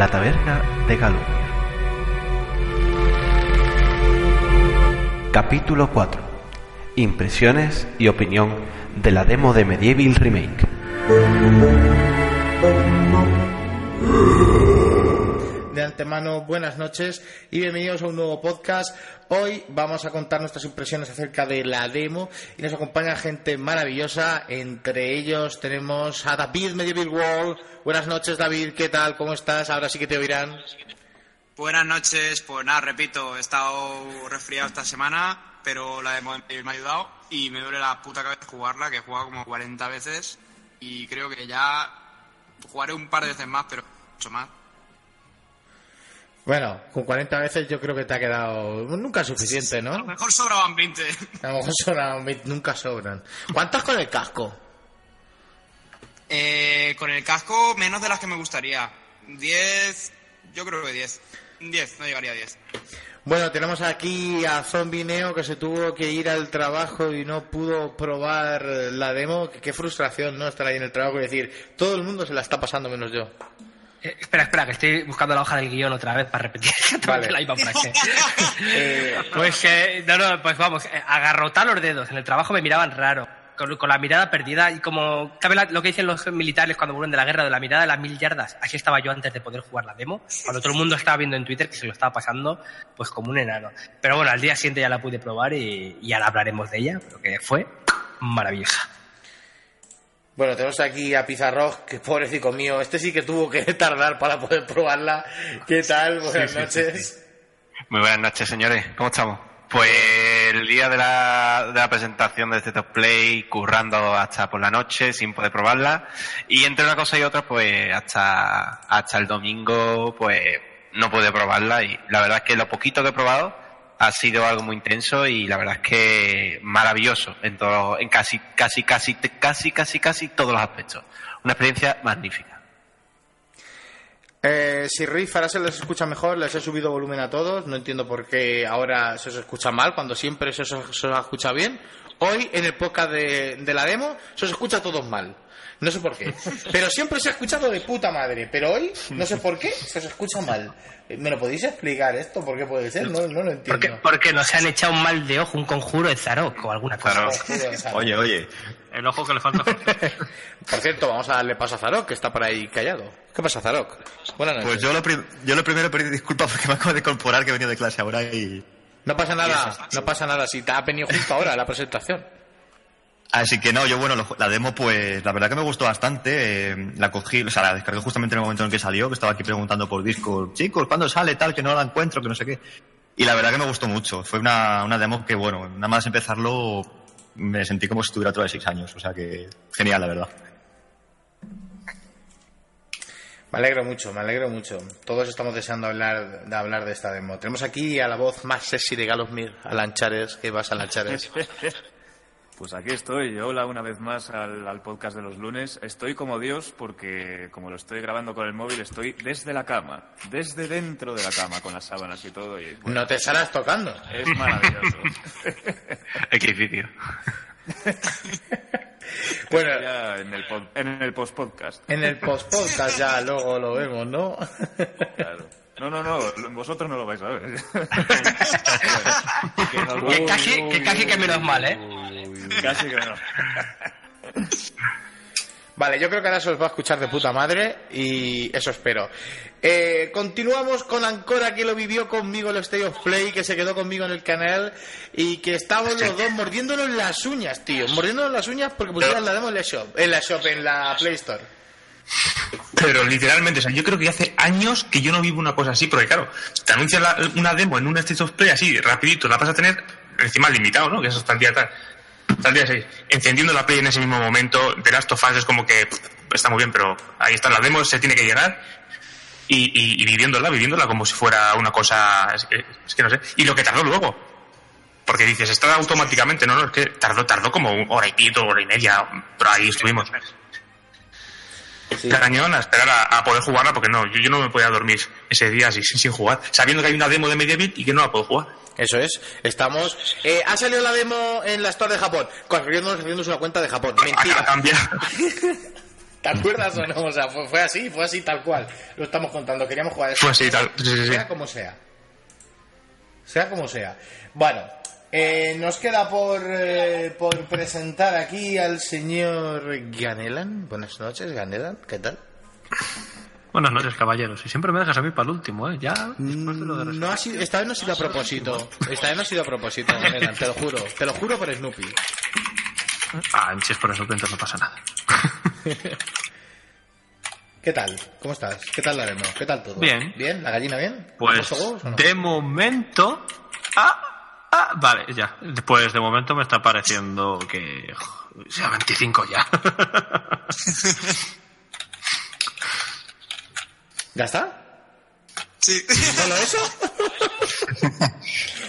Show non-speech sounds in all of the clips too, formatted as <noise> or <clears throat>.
la taberna de Galumir. Capítulo 4. Impresiones y opinión de la demo de Medieval Remake. Antemano, buenas noches y bienvenidos a un nuevo podcast. Hoy vamos a contar nuestras impresiones acerca de la demo y nos acompaña gente maravillosa. Entre ellos tenemos a David Medieval World. Buenas noches, David. ¿Qué tal? ¿Cómo estás? Ahora sí que te oirán. Buenas noches. Pues nada, repito, he estado resfriado esta semana, pero la demo me ha ayudado y me duele la puta cabeza jugarla, que he jugado como 40 veces y creo que ya jugaré un par de veces más, pero mucho más. Bueno, con 40 veces yo creo que te ha quedado nunca suficiente, ¿no? A lo mejor sobraban 20. A lo mejor sobran, nunca sobran. ¿Cuántas con el casco? Eh, con el casco, menos de las que me gustaría. 10, yo creo que 10. 10, no llegaría a 10. Bueno, tenemos aquí a Zombie Neo que se tuvo que ir al trabajo y no pudo probar la demo. Qué frustración, ¿no? Estar ahí en el trabajo y decir, todo el mundo se la está pasando menos yo. Eh, espera, espera, que estoy buscando la hoja del guion otra vez para repetir <laughs> Vale. la misma frase. <laughs> Eh, pues, eh, no, no, pues vamos, eh, agarrotar los dedos. En el trabajo me miraban raro, con, con la mirada perdida y como, ¿sabes la- lo que dicen los militares cuando vuelven de la guerra, de la mirada de las mil yardas? Así estaba yo antes de poder jugar la demo, cuando todo el mundo estaba viendo en Twitter que se lo estaba pasando, pues como un enano. Pero bueno, al día siguiente ya la pude probar y, y ahora hablaremos de ella, pero que fue maravillosa. Bueno, tenemos aquí a Pizarro, que pobrecito mío, este sí que tuvo que <laughs> tardar para poder probarla. ¿Qué tal? Buenas noches. Muy buenas noches, señores. ¿Cómo estamos? Pues el día de la, de la presentación de este Top Play, currando hasta por la noche sin poder probarla. Y entre una cosa y otra, pues hasta, hasta el domingo, pues no pude probarla. Y la verdad es que lo poquito que he probado ha sido algo muy intenso y la verdad es que maravilloso en todo, en casi, casi, casi, casi, casi, casi todos los aspectos. Una experiencia magnífica. Eh, si Riff ahora se les escucha mejor, les he subido volumen a todos. No entiendo por qué ahora se os escucha mal, cuando siempre se os, se os escucha bien. Hoy, en el podcast de, de la demo, se os escucha a todos mal. No sé por qué. Pero siempre se ha escuchado de puta madre. Pero hoy, no sé por qué, se os escucha mal. ¿Me lo podéis explicar esto? ¿Por qué puede ser? No, no lo entiendo. Porque, porque nos han echado un mal de ojo, un conjuro de Zarok o alguna cosa. Oye, oye, El ojo que le falta. <laughs> Por cierto, vamos a darle paso a Zarok, que está por ahí callado. ¿Qué pasa, Zarok? Buenas noches. pues yo lo, pri- yo lo primero pedir disculpas porque me acabo de incorporar que he venido de clase ahora y... No pasa nada, no pasa nada. Si te ha venido justo ahora la presentación. Así que no, yo bueno, lo- la demo pues la verdad que me gustó bastante, eh, la cogí, o sea, la descargué justamente en el momento en que salió, que estaba aquí preguntando por Discord, chicos, ¿cuándo sale tal? Que no la encuentro, que no sé qué. Y la verdad que me gustó mucho, fue una, una demo que bueno, nada más empezarlo me sentí como si estuviera otra de seis años, o sea que genial la verdad. Me alegro mucho, me alegro mucho. Todos estamos deseando hablar de hablar de esta demo. Tenemos aquí a la voz más sexy de Galosmir, a Lanchares. ¿Qué vas a Lanchares? <laughs> Pues aquí estoy, hola una vez más al, al podcast de los lunes. Estoy como Dios porque como lo estoy grabando con el móvil estoy desde la cama, desde dentro de la cama con las sábanas y todo y bueno, No te estarás tocando. es maravilloso. <laughs> Difícil. <laughs> Bueno, ya en el, en el post podcast. en el post-podcast ya luego lo vemos, ¿no? Claro. No, no, no, vosotros no lo vais a ver. <laughs> Que Que casi, que casi que menos mal, ¿eh? Casi que no. Vale, yo creo que ahora se os va a escuchar de puta madre y eso espero. Eh, continuamos con Ancora que lo vivió conmigo en el State of Play, que se quedó conmigo en el canal y que estábamos los dos mordiéndonos las uñas, tío. Mordiéndonos las uñas porque pusieron la demo en la shop, en la shop, en la Play Store. Pero literalmente, o sea, yo creo que hace años que yo no vivo una cosa así, porque claro, te anuncian la- una demo en un State of Play así, rapidito, la vas a tener encima limitado, ¿no? Que eso hasta el día tal, día 6. Encendiendo la Play en ese mismo momento, The Last of Us es como que está muy bien, pero ahí está la demo, se tiene que llegar y, viviéndola, viviéndola como si fuera una cosa, es que, es que no sé, y lo que tardó luego. Porque dices, está automáticamente, no, no, es que tardó, tardó como hora y pito, hora y media, pero ahí estuvimos. Cañón a esperar a, a poder jugarla porque no, yo, yo no me podía dormir ese día así, sin, sin jugar, sabiendo que hay una demo de Medieval y que no la puedo jugar. Eso es, estamos. Eh, ha salido la demo en la Store de Japón. Corriéndonos haciéndonos una cuenta de Japón. Ha Mentira. <laughs> ¿Te acuerdas o no? O sea, fue, fue así, fue así tal cual. Lo estamos contando. Queríamos jugar Fue así, tal. Sí, sí, sí. Sea como sea. Sea como sea. Bueno, eh, nos queda por, eh, por presentar aquí al señor Ganelan. Buenas noches, Ganelan. ¿Qué tal? Buenas noches, caballeros. Y siempre me dejas a mí para el último, ¿eh? Ya. después de lo de No ha sido, esta vez no ha sido a propósito. Esta vez no ha sido a propósito, Ganelan, te lo juro. Te lo juro por Snoopy. Ah, si es por eso, entonces no pasa nada. <laughs> ¿Qué tal? ¿Cómo estás? ¿Qué tal la demo? ¿Qué tal todo? Bien. ¿Bien? ¿La gallina bien? Pues, ¿Has puesto huevos o no? de momento. Ah, ah, vale, ya. Pues de momento me está pareciendo que. jo, Sea 25 ya. <laughs> ¿Ya está? Sí. ¿Solo eso? <laughs>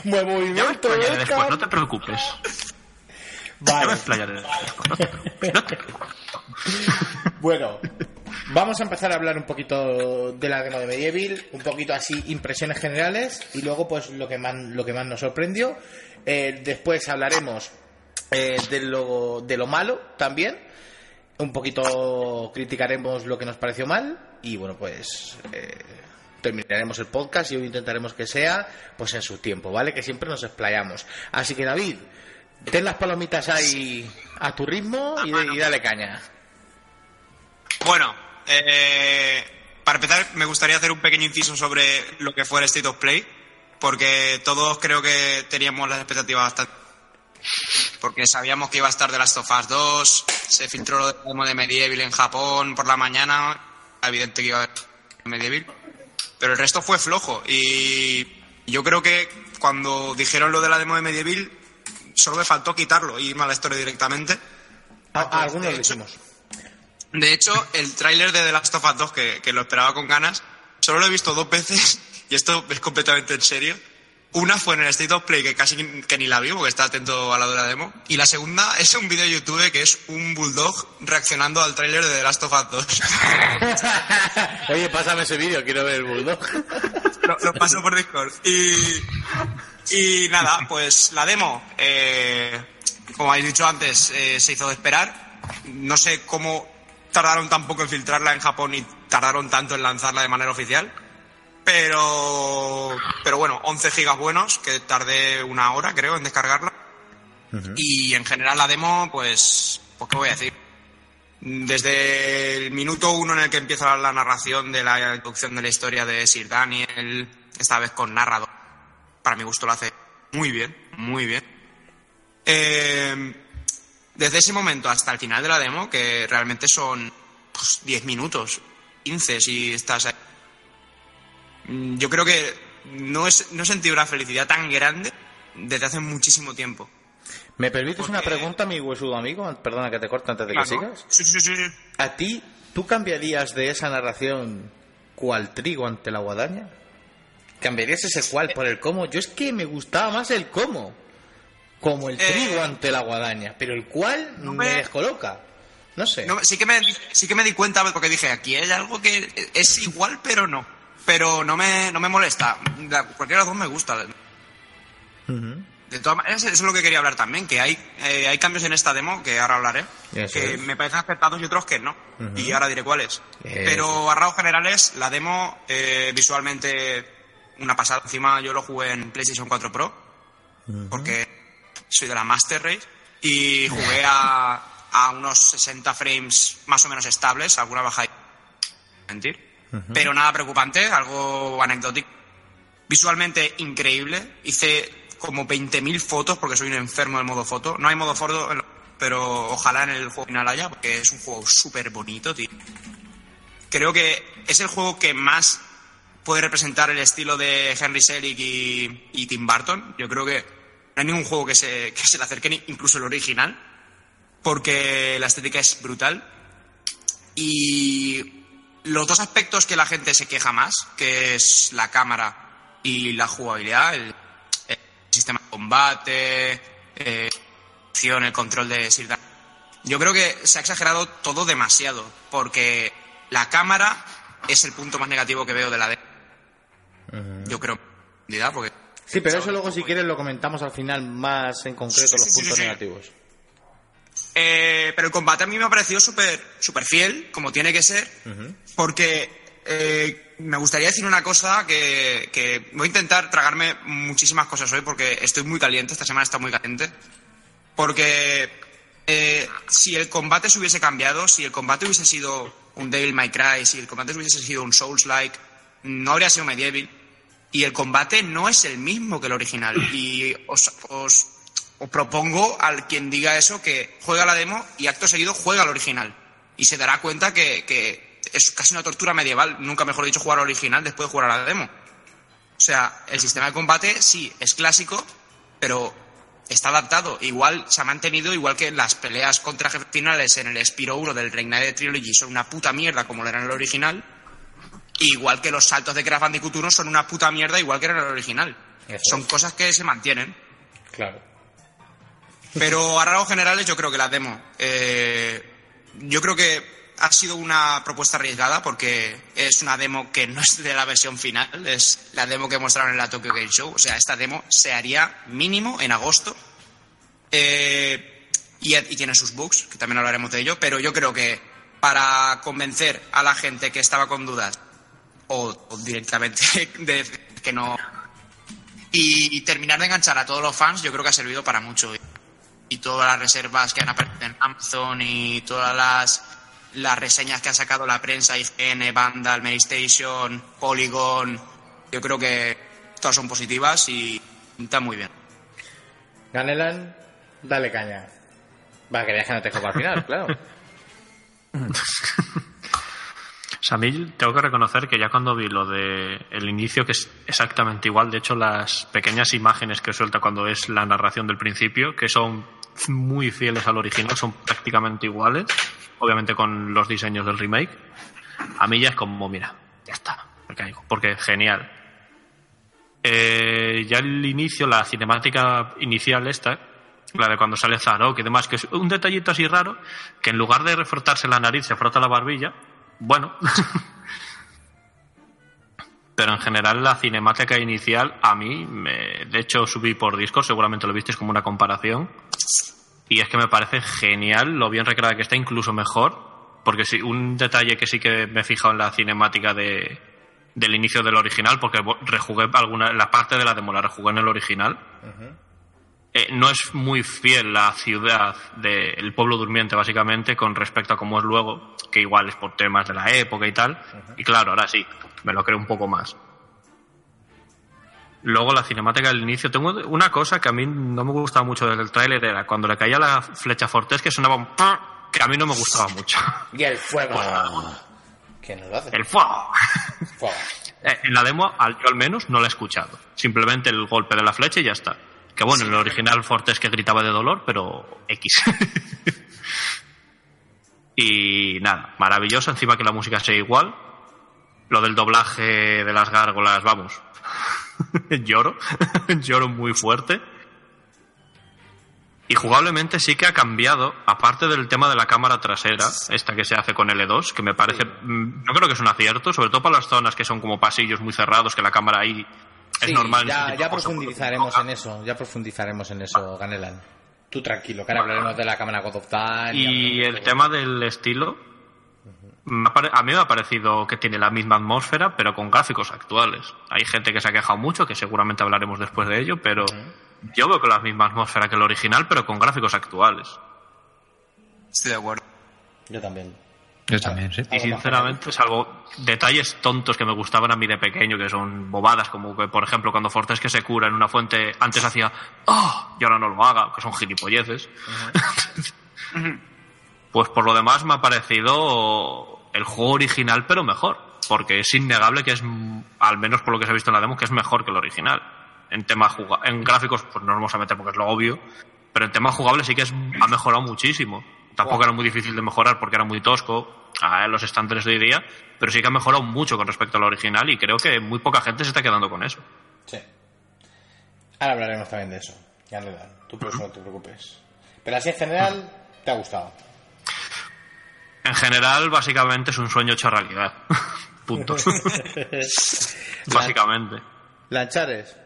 Buen Ya me movimiento, explayaré después, no te preocupes. Ya me Vale. explayaré después, no te preocupes. No te preocupes. Bueno, vamos a empezar a hablar un poquito de la demo de Medieval, un poquito así impresiones generales y luego pues lo que más, lo que más nos sorprendió. Eh, después hablaremos eh, de, lo, de lo malo también. Un poquito criticaremos lo que nos pareció mal y bueno pues eh, terminaremos el podcast y hoy intentaremos que sea pues en su tiempo, ¿vale? Que siempre nos explayamos. Así que David, ten las palomitas ahí a tu ritmo y, y dale caña. Bueno, eh, para empezar, me gustaría hacer un pequeño inciso sobre lo que fue el State of Play, porque todos creo que teníamos las expectativas bastante. Porque sabíamos que iba a estar The Last of Us 2, se filtró lo de demo de Medieval en Japón por la mañana, evidente que iba a haber Medieval, pero el resto fue flojo. Y yo creo que cuando dijeron lo de la demo de Medieval, solo me faltó quitarlo y irme a la historia directamente. A, a algunos lo hicimos. De hecho, el tráiler de The Last of Us 2, que, que lo esperaba con ganas, solo lo he visto dos veces, <laughs> y esto es completamente en serio. Una fue en el State of Play, que casi que ni la vi, porque estaba atento a la de la demo. Y la segunda es un vídeo de YouTube que es un bulldog reaccionando al tráiler de The Last of Us 2. <laughs> Oye, pásame ese vídeo, quiero ver el bulldog. <laughs> lo, lo paso por Discord. Y, y nada, pues la demo, eh, como habéis dicho antes, eh, se hizo de esperar. No sé cómo tardaron tan poco en filtrarla en Japón y tardaron tanto en lanzarla de manera oficial. Pero, pero bueno, 11 gigas buenos, que tardé una hora creo en descargarla. Y en general la demo, pues, pues qué voy a decir. Desde el minuto uno en el que empieza la narración de la introducción de la historia de Sir Daniel, esta vez con narrador, para mi gusto lo hace muy bien, muy bien. Eh, desde ese momento hasta el final de la demo, que realmente son pues, 10 minutos, 15 si estás ahí. Mm, Yo creo que no, es, no he sentido una felicidad tan grande desde hace muchísimo tiempo. ¿Me permites una pregunta, mi huesudo amigo? Perdona que te corte antes de Claro. que sigas. Sí, sí, sí. ¿A ti, tú cambiarías de esa narración cual trigo ante la guadaña? ¿Cambiarías ese cual por el cómo? Yo es que me gustaba más el cómo. Como el Eh, trigo ante la guadaña. Pero el cual no me me- descoloca. No sé. No, sí, que me, sí que me di cuenta porque dije, aquí hay algo que es igual, pero no. Pero no me, no me molesta. La- Cualquiera de los dos me gusta. De todas maneras, eso es lo que quería hablar también, que hay, eh, hay cambios en esta demo, que ahora hablaré, Eso que es. me parecen aceptados y otros que no. Y ahora diré cuáles. Pero a rasgos generales, la demo eh, visualmente una pasada. Encima yo lo jugué en PlayStation 4 Pro, porque soy de la Master Race, y jugué a, a unos 60 frames más o menos estables, alguna baja mentir. Pero nada preocupante, algo anecdótico. Visualmente increíble. Hice como 20.000 fotos porque soy un enfermo del modo foto. No hay modo foto, pero ojalá en el juego final haya porque es un juego súper bonito, tío. Creo que es el juego que más puede representar el estilo de Henry Selick y, y Tim Burton. Yo creo que no hay ningún juego que se, que se le acerque, ni- incluso el original, porque la estética es brutal. Y los dos aspectos que la gente se queja más, que es la cámara y la jugabilidad, el, el sistema de combate, eh, el control de Sir Dan- Yo creo que se ha exagerado todo demasiado, porque la cámara es el punto más negativo que veo de la de. Yo creo, porque Sí, pero eso luego si quieres lo comentamos al final más en concreto Sí, los sí, puntos sí, negativos. Eh, pero el combate a mí me ha parecido súper súper fiel, como tiene que ser, porque eh, me gustaría decir una cosa que, que voy a intentar tragarme muchísimas cosas hoy porque estoy muy caliente, esta semana está muy caliente. Porque eh, si el combate se hubiese cambiado, si el combate hubiese sido un Devil May Cry, si el combate hubiese sido un Souls-like, no habría sido Medieval. Y el combate no es el mismo que el original. Y os, os, propongo al quien diga eso que juega la demo y acto seguido juega al original. Y se dará cuenta que, que es casi una tortura medieval, nunca mejor dicho, jugar al original después de jugar a la demo. O sea, el sistema de combate sí es clásico, pero está adaptado. Igual se ha mantenido, igual que las peleas contra finales en el Spiro 1 del Reignited Trilogy son una puta mierda como lo era en el original. Igual que los saltos de Crash Bandicoot 1 son una puta mierda igual que en el original. Eso Son es. cosas que se mantienen. Claro. Pero a rasgos generales yo creo que la demo. eh, yo creo que ha sido una propuesta arriesgada porque es una demo que no es de la versión final, es la demo que mostraron en la Tokyo Game Show. O sea, esta demo se haría mínimo en agosto. Eh, y, y tiene sus bugs, que también hablaremos de ello, pero yo creo que para convencer a la gente que estaba con dudas o, o directamente <laughs> de que no y, y terminar de enganchar a todos los fans, yo creo que ha servido para mucho. Y todas las reservas que han aparecido en Amazon y todas las, las reseñas que ha sacado la prensa, IGN, Vandal, Station, Polygon, yo creo que todas son positivas y están muy bien. Ganelan, dale caña. Va, querías que no te dejo para el final, <laughs> claro. <laughs> O a mí tengo que reconocer que ya cuando vi lo de el inicio, que es exactamente igual, de hecho las pequeñas imágenes que suelta cuando es la narración del principio, que son muy fieles al original, son prácticamente iguales, obviamente con los diseños del remake, a mí ya es como, mira, ya está, me caigo, porque genial. Eh, ya el inicio, la cinemática inicial esta, la de cuando sale Zarok y demás, que es un detallito así raro, que en lugar de refrotarse la nariz se frota la barbilla, bueno. <laughs> Pero en general la cinemática inicial a mí, me- de hecho subí por Discord, seguramente lo visteis como una comparación, y es que me parece genial lo bien recreada que está, incluso mejor, porque sí, un detalle que sí que me he fijado en la cinemática de, del inicio del original, porque rejugué alguna, la parte de la demo la rejugué en el original, eh, no es muy fiel la ciudad del pueblo durmiente, básicamente, con respecto a cómo es luego, que igual es por temas de la época y tal. Y claro, ahora sí, me lo creo un poco más. Luego la cinemática del inicio. Tengo una cosa que a mí no me gustaba mucho del tráiler, era cuando le caía la flecha Fortés que sonaba un que a mí no me gustaba mucho. <laughs> Y el fuego. Que no lo hace. El fuego. Fuego. <laughs> Eh, En la demo, yo al menos, no la he escuchado. Simplemente el golpe de la flecha y ya está. Que bueno, en el original Fortes que gritaba de dolor, pero X. <laughs> y nada, maravilloso. Encima que la música sea igual. Lo del doblaje de las gárgolas, vamos. <laughs> Lloro. <laughs> Lloro muy fuerte. Y jugablemente sí que ha cambiado, aparte del tema de la cámara trasera, esta que se hace con L2, que me parece, mm, no creo que es un acierto, sobre todo para las zonas que son como pasillos muy cerrados, que la cámara ahí es Sí, normal. Ya, profundizaremos en eso. Ya profundizaremos en eso, Ganelan. Tú tranquilo, que ahora hablaremos de la cámara God of Time. Y el tema del estilo, a mí me ha parecido que tiene la misma atmósfera, pero con gráficos actuales. Hay gente que se ha quejado mucho, que seguramente hablaremos después de ello, pero yo veo con la misma atmósfera que el original, pero con gráficos actuales. Estoy de acuerdo. Yo también. Yo también, sí. Y sinceramente, salvo detalles tontos que me gustaban a mí de pequeño, que son bobadas, como que, por ejemplo, cuando Fortes que se cura en una fuente, antes hacía ¡Oh! y ahora no lo haga, que son gilipolleces. pues por lo demás me ha parecido el juego original, pero mejor. Porque es innegable que es, al menos por lo que se ha visto en la demo, que es mejor que el original. En tema juga en gráficos, pues no nos vamos a meter porque es lo obvio. Pero en tema jugable sí que es, ha mejorado muchísimo. Tampoco era muy difícil de mejorar porque era muy tosco a los estándares de hoy día, pero sí que ha mejorado mucho con respecto al original y creo que muy poca gente se está quedando con eso. Sí. Ahora hablaremos también de eso. Ganelan, tú por eso no te preocupes. Pero así en general, te ha gustado. En general, básicamente es un sueño hecho realidad. <laughs> Punto. básicamente. Lanchares.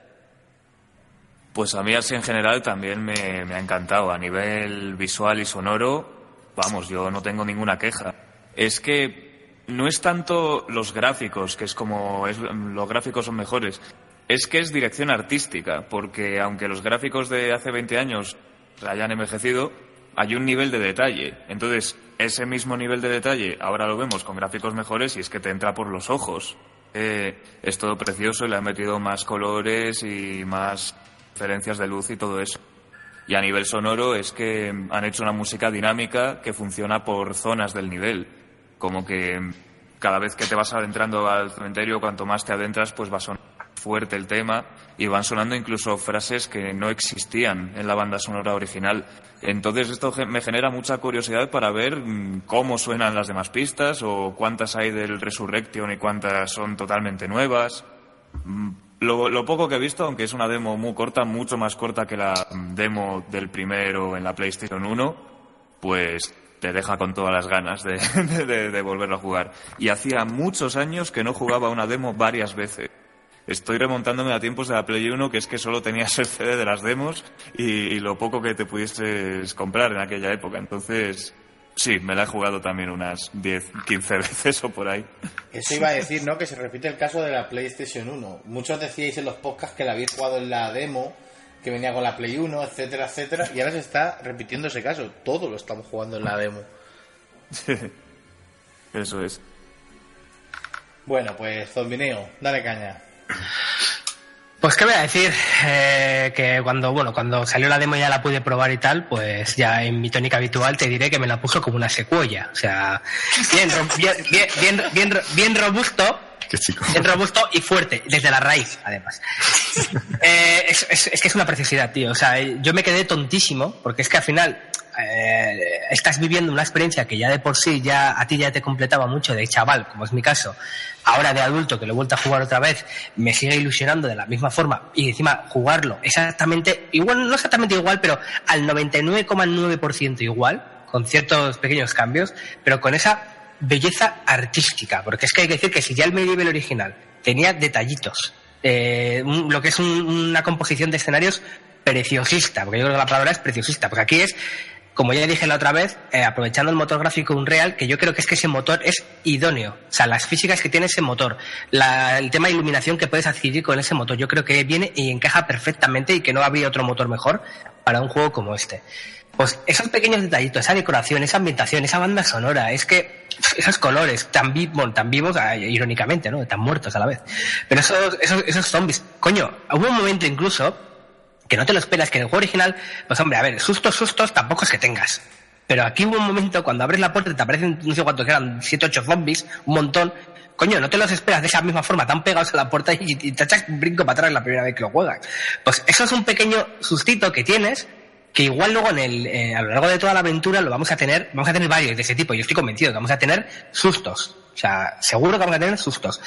Pues a mí así en general también me, me ha encantado. A nivel visual y sonoro, vamos, yo no tengo ninguna queja. Es que no es tanto los gráficos, que es como es- los gráficos son mejores, es que es dirección artística, porque aunque los gráficos de hace 20 años hayan envejecido, hay un nivel de detalle. Entonces, ese mismo nivel de detalle ahora lo vemos con gráficos mejores y es que te entra por los ojos. Eh, es todo precioso le han metido más colores y más diferencias de luz y todo eso. Y a nivel sonoro es que han hecho una música dinámica que funciona por zonas del nivel. Como que cada vez que te vas adentrando al cementerio, cuanto más te adentras, pues va sonando fuerte el tema y van sonando incluso frases que no existían en la banda sonora original. Entonces esto me genera mucha curiosidad para ver mm, cómo suenan las demás pistas o cuántas hay del Resurrection y cuántas son totalmente nuevas. Mm, Lo, lo poco que he visto, aunque es una demo muy corta, mucho más corta que la demo del primero en la PlayStation 1, pues te deja con todas las ganas <laughs> de, de- volverlo a jugar. Y hacía muchos años que no jugaba una demo varias veces. Estoy remontándome a tiempos de la Play 1, que es que solo tenías el CD de las demos y, y lo poco que te pudieses comprar en aquella época. Entonces, sí, me la he jugado también unas 10, 15 <laughs> veces o por ahí. Eso iba a decir, ¿no? Que se repite el caso de la PlayStation 1. Muchos decíais en los podcasts que la habéis jugado en la demo, que venía con la Play 1, etcétera, etcétera, y ahora se está repitiendo ese caso. Todo lo estamos jugando en la demo. <laughs> Eso es. Bueno, pues Zombineo, dale caña. Pues qué voy a decir, Eh, que cuando bueno cuando salió la demo ya la pude probar y tal, pues ya en mi tónica habitual te diré que me la puso como una secuoya, o sea, bien bien bien bien, bien robusto, <laughs> Qué chico. bien robusto y fuerte desde la raíz, además. <laughs> Eh, es, es- es que es una preciosidad, tío. O sea, yo me quedé tontísimo porque es que al final eh, estás viviendo una experiencia que ya de por sí ya a ti ya te completaba mucho de chaval, como es mi caso. Ahora de adulto que lo he vuelto a jugar otra vez, me sigue ilusionando de la misma forma y encima jugarlo exactamente igual, no exactamente igual, pero al 99,9% igual, con ciertos pequeños cambios, pero con esa belleza artística, porque es que hay que decir que si ya el medieval original tenía detallitos, eh, lo que es un- una composición de escenarios preciosista, porque yo creo que la palabra es preciosista, porque aquí es, como ya dije la otra vez, eh, aprovechando el motor gráfico Unreal, que yo creo que es que ese motor es idóneo, o sea, las físicas que tiene ese motor, el tema de iluminación que puedes adquirir con ese motor, yo creo que viene y encaja perfectamente y que no habría otro motor mejor para un juego como este. Pues esos pequeños detallitos, esa decoración, esa ambientación, esa banda sonora, es que esos colores tan, vi- tan vivos, ah, irónicamente, ¿no? Tan muertos a la vez. Pero esos, esos, esos zombies, coño, hubo un momento incluso que no te lo esperas, que en el juego original, pues hombre, a ver, sustos, sustos, tampoco es que tengas. Pero aquí hubo un momento cuando abres la puerta y te aparecen, no sé cuántos eran, siete, ocho zombies, un montón. Coño, no te los esperas de esa misma forma, tan pegados a la puerta y, y te echas un brinco para atrás la primera vez que lo juegas. Pues eso es un pequeño sustito que tienes, que igual luego en el, eh, a lo largo de toda la aventura lo vamos a tener, vamos a tener varios de ese tipo. Yo estoy convencido que vamos a tener sustos. O sea, seguro que vamos a tener sustos.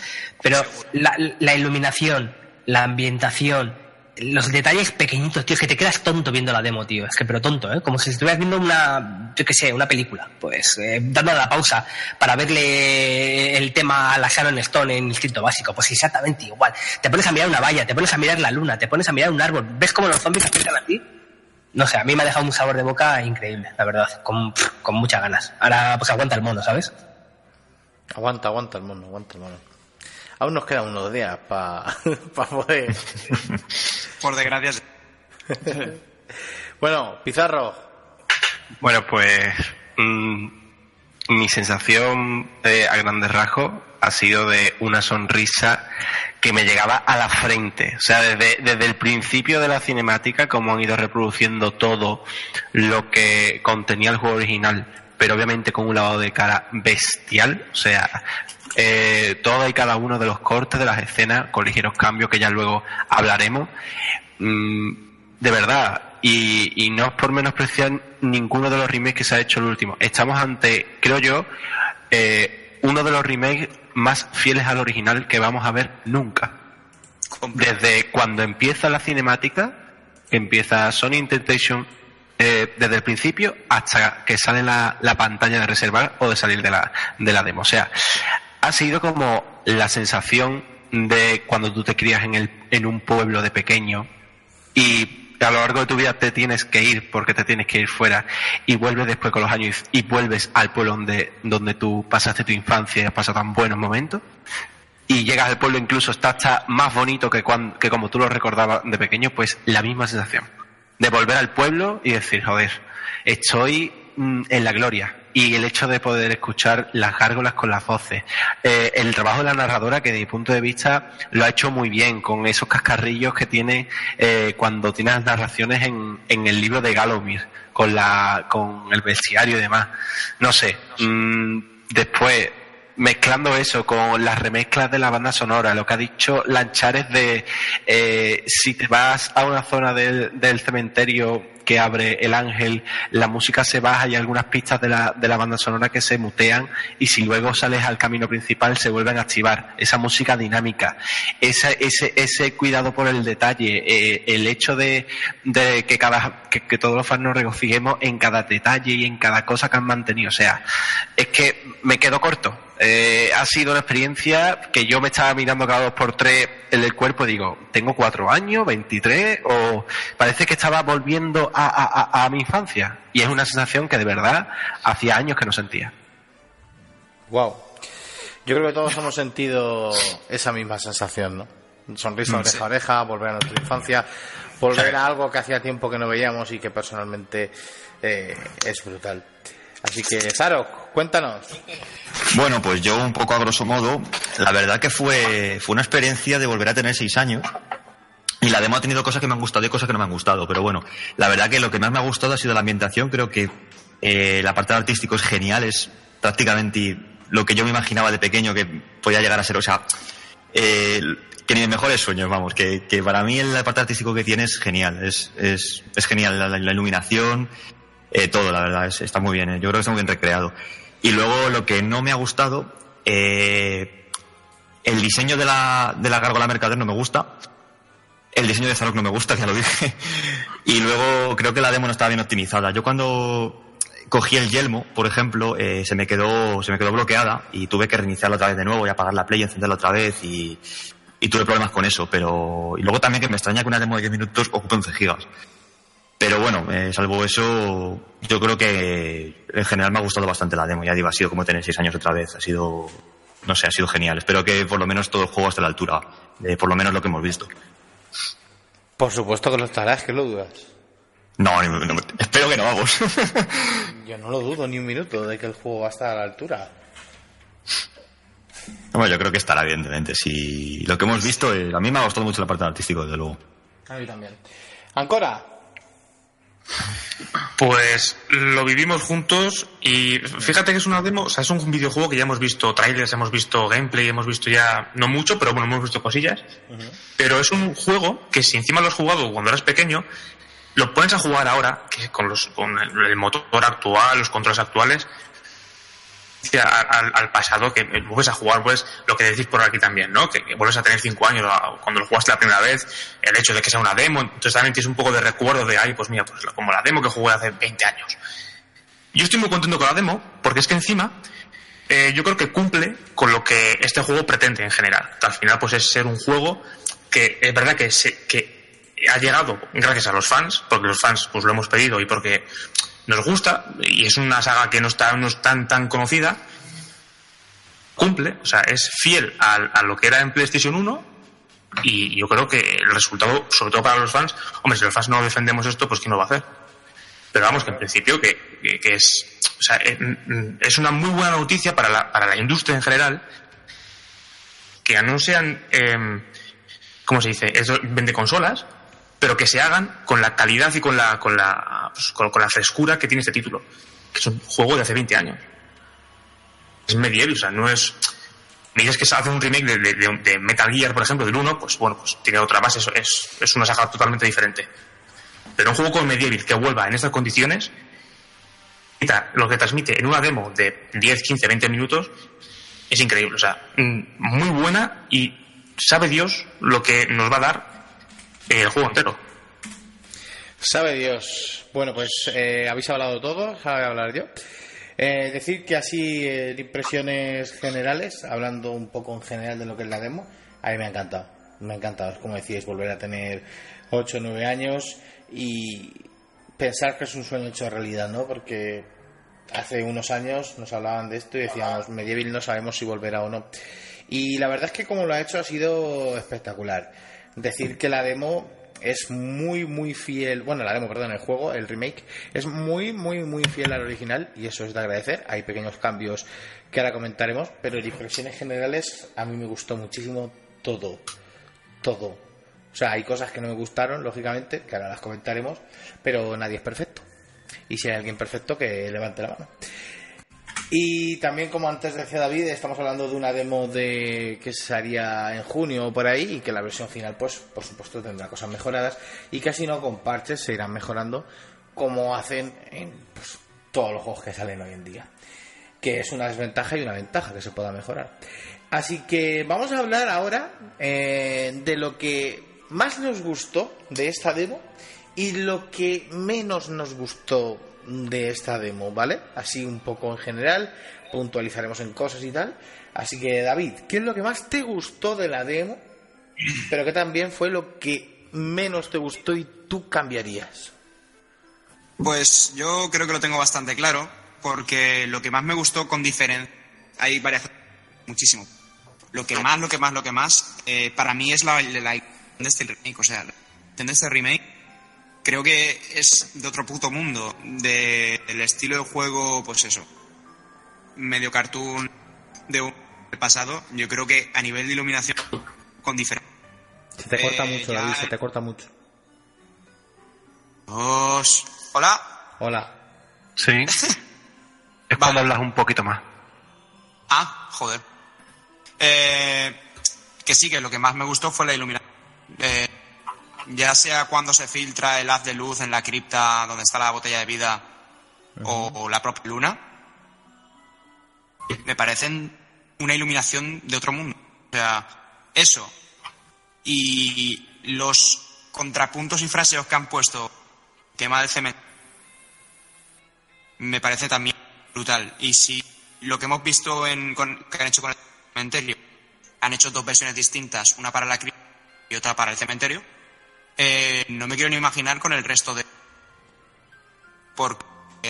Pero la, la iluminación, la ambientación, los detalles pequeñitos, tío, es que te quedas tonto viendo la demo, tío. Es que, pero tonto, ¿eh? Como si estuvieras viendo una, yo qué sé, una película. Pues, eh, dando la pausa para verle el tema a la Sharon Stone en Instinto Básico. Pues exactamente igual. Te pones a mirar una valla, te pones a mirar la luna, te pones a mirar un árbol. ¿Ves cómo los zombies acercan a ti? No sé, a mí me ha dejado un sabor de boca increíble, la verdad. Con, con muchas ganas. Ahora, pues aguanta el mono, ¿sabes? Aguanta, aguanta el mono, aguanta el mono. Aún nos quedan unos días para <laughs> poder. Por desgracia. <laughs> bueno, Pizarro, Bueno, pues mm, mi sensación eh, a grandes rasgos ha sido de una sonrisa que me llegaba a la frente. O sea, desde, desde el principio de la cinemática, como han ido reproduciendo todo lo que contenía el juego original, pero obviamente con un lavado de cara bestial. O sea, eh, todo y cada uno de los cortes de las escenas, con ligeros cambios que ya luego hablaremos. Mm, de verdad, y, y no es por menospreciar ninguno de los remakes que se ha hecho el último. Estamos ante, creo yo, eh, uno de los remakes más fieles al original que vamos a ver nunca. Desde cuando empieza la cinemática, que empieza Sony Intentation, eh, desde el principio hasta que sale la, la pantalla de reservar o de salir de la, de la demo. O sea, ha sido como la sensación de cuando tú te crías en, el, en un pueblo de pequeño y a lo largo de tu vida te tienes que ir porque te tienes que ir fuera y vuelves después con los años y vuelves al pueblo donde, donde tú pasaste tu infancia y has pasado tan buenos momentos. Y llegas al pueblo incluso está, está más bonito que, cuando, que como tú lo recordabas de pequeño, pues la misma sensación. De volver al pueblo y decir, joder, estoy en la gloria. Y el hecho de poder escuchar las gárgolas con las voces. Eh, el trabajo de la narradora, que de mi punto de vista lo ha hecho muy bien, con esos cascarrillos que tiene eh, cuando tiene las narraciones en, en el libro de Galomir, con, la, con el bestiario y demás. No sé. Mm, después, mezclando eso con las remezclas de la banda sonora, lo que ha dicho Lanchares de eh, si te vas a una zona del, del cementerio que abre el ángel, la música se baja y algunas pistas de la, de la banda sonora que se mutean y si luego sales al camino principal se vuelven a activar. Esa música dinámica, esa, ese, ese cuidado por el detalle, eh, el hecho de, de que, cada, que, que todos los fans nos regocijemos en cada detalle y en cada cosa que han mantenido. O sea, es que me quedo corto. Eh, ha sido una experiencia que yo me estaba mirando cada dos por tres en el cuerpo y digo, tengo cuatro años, 23, o parece que estaba volviendo a, a, a, a mi infancia. Y es una sensación que de verdad hacía años que no sentía. Wow. Yo creo que todos hemos sentido esa misma sensación, ¿no? Sonrisa Mm, oreja sí. oreja, volver a nuestra infancia, volver a algo que hacía tiempo que no veíamos y que personalmente eh, es brutal. Así que, Saro, cuéntanos. Bueno, pues yo un poco a grosso modo, la verdad que fue, fue una experiencia de volver a tener seis años. Y la demo ha tenido cosas que me han gustado y cosas que no me han gustado. Pero bueno, la verdad que lo que más me ha gustado ha sido la ambientación. Creo que eh, el apartado artístico es genial, es prácticamente lo que yo me imaginaba de pequeño que podía llegar a ser. O sea, eh, que ni mejores sueños, vamos, que, para mí el apartado artístico que tiene es genial. Es, es, genial la iluminación, eh, todo, la verdad, es- está muy bien. eh, Yo creo que está muy bien recreado. Y luego lo que no me ha gustado, eh, el diseño de la, de la gárgola mercader no me gusta. El diseño de Zarok no me gusta, ya lo dije. <laughs> Y luego creo que la demo no estaba bien optimizada. Yo cuando cogí el yelmo, por ejemplo, eh, se me quedó, se me quedó bloqueada y tuve que reiniciarla otra vez de nuevo y apagar la play y encenderla otra vez y, y tuve problemas con eso. Pero, y luego también que me extraña que una demo de 10 minutos ocupe 11 gigas. Pero bueno, eh, salvo eso, yo creo que en general me ha gustado bastante la demo. Ya digo, ha sido como tener 6 años otra vez. Ha sido, no sé, ha sido genial. Espero que por lo menos todo el juego esté a la altura de por lo menos lo que hemos visto. Por supuesto que lo estarás, que lo dudas. No, espero que no, vamos. <laughs> Yo no lo dudo ni un minuto de que el juego va a estar a la altura. Bueno, yo creo que estará, evidentemente. Si lo que hemos visto, eh, a mí me ha gustado mucho la parte artística, desde luego. A mí también. Ancora, Pues lo vivimos juntos y fíjate que es una demo, o sea, es un videojuego que ya hemos visto trailers, hemos visto gameplay, hemos visto ya, no mucho, pero bueno, hemos visto cosillas. Pero es un juego que si encima lo has jugado cuando eras pequeño, lo pones a jugar ahora, que con, los, con el, el motor actual, los controles actuales, al, pasado que vuelves a jugar, pues lo que decís por aquí también, ¿no? Que, vuelves a tener cinco años cuando lo jugaste la primera vez, el hecho de que sea una demo, entonces también tienes un poco de recuerdo de, ay, pues mira, pues como la demo que jugué hace 20 años. Yo estoy muy contento con la demo, porque es que encima eh, yo creo que cumple con lo que este juego pretende en general. Al final, pues es ser un juego que es verdad que, se, que ha llegado gracias a los fans, porque los fans pues lo hemos pedido y porque nos gusta, y es una saga que no está no es tan, tan conocida, cumple, o sea, es fiel a, lo que era en PlayStation 1 y yo creo que el resultado, sobre todo para los fans, hombre, si los fans no defendemos esto, pues ¿quién lo va a hacer? Pero vamos, que en principio que, que- que es, o sea, eh, mm, es una muy buena noticia para la, para la industria en general que anuncian, eh, ¿cómo se dice? Es vende consolas, pero que se hagan con la calidad y con la, con la, pues, con, la frescura que tiene este título, que es un juego de hace 20 años. Es medieval, o sea, no es... Me dices que se hace un remake de, Metal Gear, por ejemplo, del 1, pues bueno, pues tiene otra base, es, es, una saga totalmente diferente. Pero un juego como Medieval que vuelva en estas condiciones, lo que transmite en una demo de 10, 15, 20 minutos, es increíble. O sea, mm, muy buena y sabe Dios lo que nos va a dar el juego entero. sabe Dios. Bueno, pues eh, habéis hablado todo, ahora voy a hablar yo. Eh, decir que así, eh, impresiones generales, hablando un poco en general de lo que es la demo, a mí me ha encantado. Me ha encantado, es como decíais, volver a tener 8 o 9 años y pensar que es un sueño hecho realidad, ¿no? Porque hace unos años nos hablaban de esto y decíamos, Medieval no sabemos si volverá o no. Y la verdad es que como lo ha hecho ha sido espectacular. Decir que la demo es muy muy fiel, bueno, la demo, perdón, el juego, el remake, es muy muy muy fiel al original y eso es de agradecer. Hay pequeños cambios que ahora comentaremos, pero en impresiones generales a mí me gustó muchísimo todo, todo. O sea, hay cosas que no me gustaron, lógicamente, que ahora las comentaremos, pero nadie es perfecto. Y si hay alguien perfecto, que levante la mano. Y también, como antes decía David, estamos hablando de una demo de que se haría en junio o por ahí y que la versión final, pues, por supuesto, tendrá cosas mejoradas y casi no con parches se irán mejorando como hacen en pues, todos los juegos que salen hoy en día. Que es una desventaja y una ventaja que se pueda mejorar. Así que vamos a hablar ahora eh, de lo que más nos gustó de esta demo y lo que menos nos gustó de esta demo, ¿vale? Así un poco en general, puntualizaremos en cosas y tal. Así que David, ¿qué es lo que más te gustó de la demo? Pero que también fue lo que menos te gustó y tú cambiarías. Pues yo creo que lo tengo bastante claro, porque lo que más me gustó con diferencia, hay varias muchísimo. Lo que más, lo que más, lo que más, eh, para mí es la, la, de este remake, o sea, este remake creo que es de otro puto mundo, del estilo de juego, pues eso, medio cartoon de un pasado. Yo creo que a nivel de iluminación, con diferencia. Se te corta mucho, David, se te corta mucho. Hola. Hola. Sí. <laughs> es cuando hablas un poquito más. Ah, joder. Eh, que sí, que lo que más me gustó fue la iluminación. Eh, ya sea cuando se filtra el haz de luz en la cripta donde está la botella de vida o, la propia luna, me parecen una iluminación de otro mundo. O sea, eso. Y los contrapuntos y fraseos que han puesto, tema del cemento, me parece también brutal. Y si lo que hemos visto en, que han hecho con el cementerio, han hecho dos versiones distintas, una para la cripta y otra para el cementerio, eh, no me quiero ni imaginar con el resto de... Porque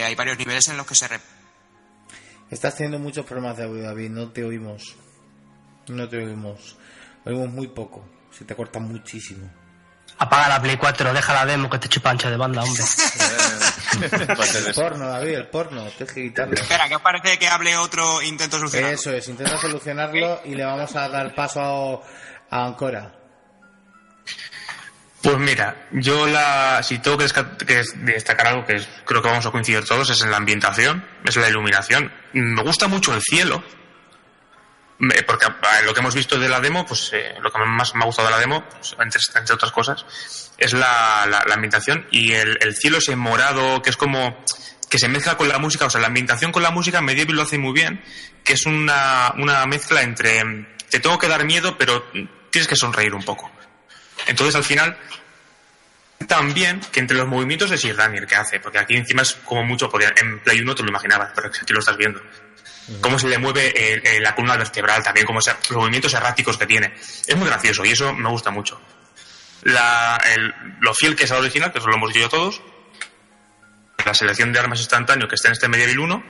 hay varios niveles en los que se... Estás teniendo muchos problemas de audio, David. No te oímos. No te oímos. Oímos muy poco. Se te corta muchísimo. Apaga la Play 4, deja la demo que te chupa ancho de banda, hombre. <laughs> el porno, David, el porno. Tienes que quitarlo. Espera, ¿qué os parece que hable otro intento solucionarlo? Eso es, intenta solucionarlo y le vamos a dar paso a Ancora. Pues mira, yo la, si tengo que, destacar algo que creo que vamos a coincidir todos es en la ambientación, es la iluminación. Me gusta mucho el cielo, porque lo que hemos visto de la demo, pues eh, lo que más me ha gustado de la demo, pues, entre, otras cosas, es la, ambientación y el, cielo ese morado que es como que se mezcla con la música, o sea, la ambientación con la música Medieval lo hace muy bien, que es una, una mezcla entre te tengo que dar miedo, pero tienes que sonreír un poco. Entonces, al final, también que entre los movimientos de Sir Daniel que hace, porque aquí encima es como mucho, porque en Play 1 te lo imaginabas, pero aquí lo estás viendo. Cómo se le mueve la columna vertebral, también como los movimientos erráticos que tiene. Es muy gracioso y eso me gusta mucho. lo fiel que es al original, que eso lo hemos dicho todos. La selección de armas instantáneo que está en este Medieval 1,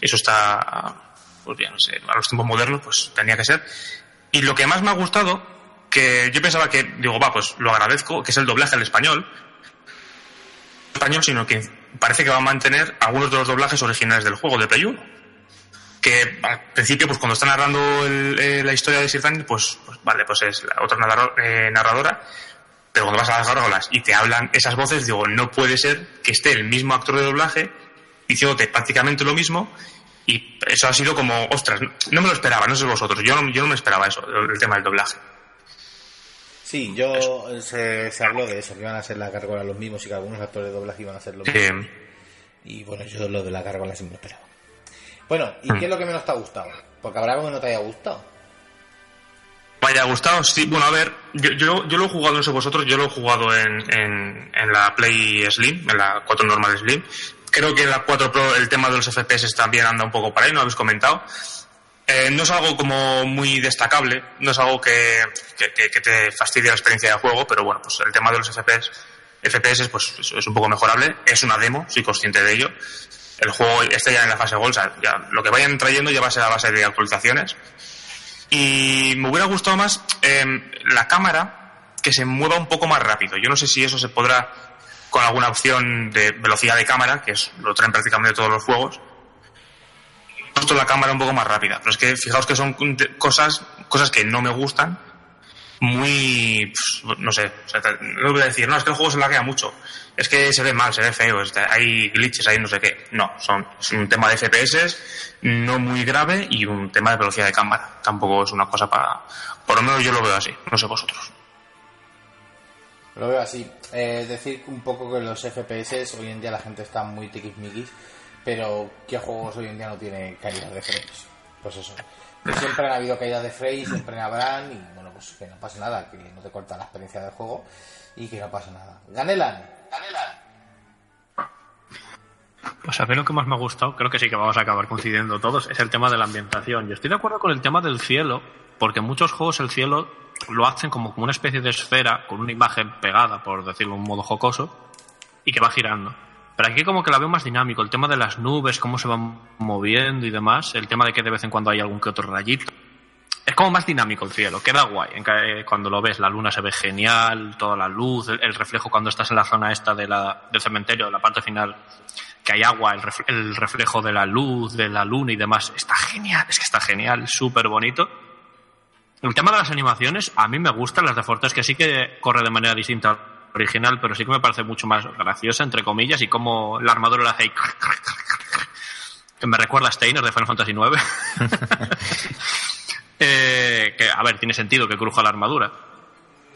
eso está, pues bien, no sé, a los tiempos modernos, pues tenía que ser. Y lo que más me ha gustado que yo pensaba que, digo, va, pues lo agradezco, que es el doblaje al español. español, sino que parece que va a mantener algunos de los doblajes originales del juego de Play 1. Que al principio, pues cuando está narrando eh, la historia de Sir pues, pues, vale, pues es la otra eh, narradora. Pero cuando vas a las gárgolas y te hablan esas voces, digo, no puede ser que esté el mismo actor de doblaje diciéndote prácticamente lo mismo y eso ha sido como, ostras, no me lo esperaba, no sé vosotros, yo no, yo no me esperaba eso, el tema del doblaje. Sí, yo se, se, habló de eso, que iban a ser la gárgola los mismos y que algunos actores de doblaje iban a ser los mismos. Y bueno, yo lo de la gárgola sí me lo esperaba. Bueno, ¿y qué es lo que menos te ha gustado? Porque habrá algo que no te haya gustado. Me haya gustado, sí. Bueno, a ver, yo, yo, yo lo he jugado, no sé vosotros, yo lo he jugado en, en, en la Play Slim, en la 4 normal Slim. Creo que en la 4 Pro el tema de los FPS también anda un poco para ahí, no habéis comentado. Eh, no es algo como muy destacable, no es algo que, te fastidie la experiencia de juego, pero bueno, pues el tema de los FPS, FPS pues es, un poco mejorable. Es una demo, soy consciente de ello. El juego está ya en la fase Gold, o lo que vayan trayendo ya va a ser a base de actualizaciones. Y me hubiera gustado más eh, la cámara que se mueva un poco más rápido. Yo no sé si eso se podrá con alguna opción de velocidad de cámara, que es, lo traen prácticamente todos los juegos. Puesto la cámara un poco más rápida. Pero es que fijaos que son cosas, cosas que no me gustan. Muy. pues, no sé. o sea, no voy a decir, no, es que el juego se laguea mucho. Es que se ve mal, se ve feo. es- hay glitches, hay no sé qué. No, son, es un tema de FPS no muy grave y un tema de velocidad de cámara. Tampoco es una cosa para. Por lo menos yo lo veo así. No sé vosotros. Lo veo así. Eh, decir un poco que los FPS hoy en día la gente está muy tiquismiquis, pero ¿qué juegos hoy en día no tiene caídas de frames? Pues eso. Que siempre han habido caídas de frames, siempre habrán, y bueno, pues que no pase nada, que no te corta la experiencia del juego y que no pase nada. Ganelan, Pues a mí lo que más me ha gustado, creo que sí que vamos a acabar coincidiendo todos, es el tema de la ambientación. Yo estoy de acuerdo con el tema del cielo, porque en muchos juegos el cielo lo hacen como, como una especie de esfera con una imagen pegada, por decirlo de un modo jocoso, y que va girando. Pero aquí como que la veo más dinámico, el tema de las nubes, cómo se van moviendo y demás, el tema de que de vez en cuando hay algún que otro rayito. Es como más dinámico el cielo, queda guay. Eh, Cuando lo ves, la luna se ve genial, toda la luz, el, reflejo cuando estás en la zona esta de la, del cementerio, la parte final, que hay agua, el, el reflejo de la luz, de la luna y demás. Está genial, es que está genial, súper bonito. El tema de las animaciones, a mí me gustan las de Fortes, que sí que corre de manera distinta original, pero sí que me parece mucho más graciosa, entre comillas, y como la armadura la hace ahí, <laughs> que me recuerda a Steiner de Final Fantasy IX. <laughs> Eh, que, a ver, tiene sentido que cruja la armadura.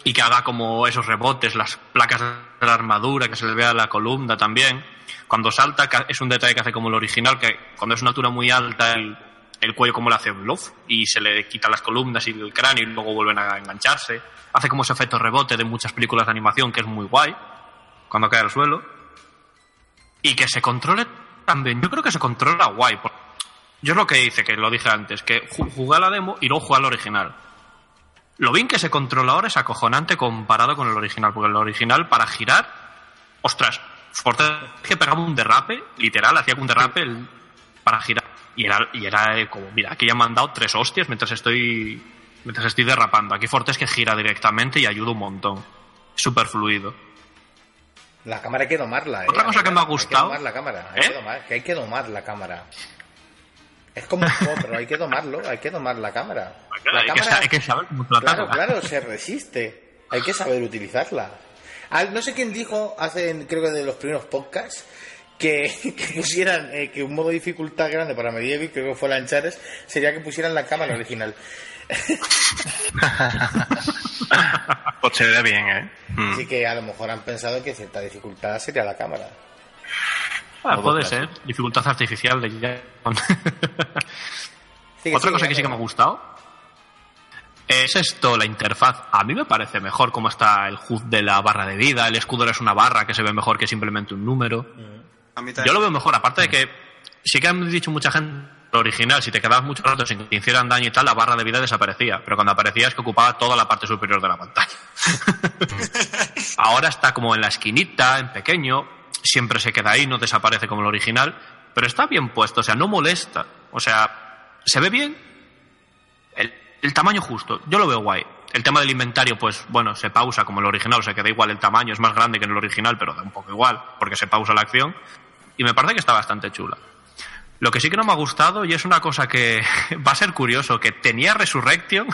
Y que haga como esos rebotes, las placas de la armadura, que se le vea la columna también. Cuando salta, es un detalle que hace como el original, que cuando es una altura muy alta, el, el cuello como le hace bluff y se le quita las columnas y el cráneo y luego vuelven a engancharse. Hace como ese efecto rebote de muchas películas de animación que es muy guay cuando cae al suelo. Y que se controle también. Yo creo que se controla guay. Yo es lo que hice, que lo dije antes, que ju- jugué a la demo y luego jugué al original. Lo bien que se controla ahora es acojonante comparado con el original, porque el original para girar, ostras, Forte que pegaba un derrape, literal, hacía un derrape para girar. Y era, y era eh, como, mira, aquí ya me han dado tres hostias mientras estoy mientras estoy derrapando. Aquí Forte es que gira directamente y ayuda un montón. Súper fluido. la cámara hay que domarla, ¿eh? Otra cosa que me ha Hay que gustado- domar la cámara, hay ¿Eh? que, domar, que hay que domar la cámara. Es como un juego, pero hay que domarlo, hay que domar la cámara. La hay, que, cámara- sa- hay que saber cómo. Claro, claro, se resiste. Hay que saber utilizarla. Al- no sé quién dijo hace, creo que de los primeros podcasts, que, <laughs> que pusieran eh, que un modo de dificultad grande para Medieval, creo que fue la Anchares, sería que pusieran la cámara original. <laughs> Pues se ve bien, ¿eh? Mm. Así que a lo mejor han pensado que cierta dificultad sería la cámara. Ah, puede ser. Dificultad artificial de ya. Sigue, <laughs> Otra sigue, cosa que sí que me ha gustado es esto, la interfaz. A mí me parece mejor cómo está el HUD de la barra de vida. El escudo es una barra que se ve mejor que simplemente un número. A Yo lo veo mejor, aparte de que sí que han dicho mucha gente lo original, si te quedabas mucho rato sin que te hicieran daño y tal, la barra de vida desaparecía. Pero cuando aparecía es que ocupaba toda la parte superior de la pantalla. <laughs> Ahora está como en la esquinita, en pequeño, siempre se queda ahí, no desaparece como el original, pero está bien puesto, o sea, no molesta. O sea, se ve bien, el, el tamaño justo, yo lo veo guay. El tema del inventario, pues bueno, se pausa como el original, o sea, queda igual el tamaño, es más grande que en el original, pero da un poco igual, porque se pausa la acción. Y me parece que está bastante chula. Lo que sí que no me ha gustado, y es una cosa que <laughs> va a ser curioso, que tenía Resurrection,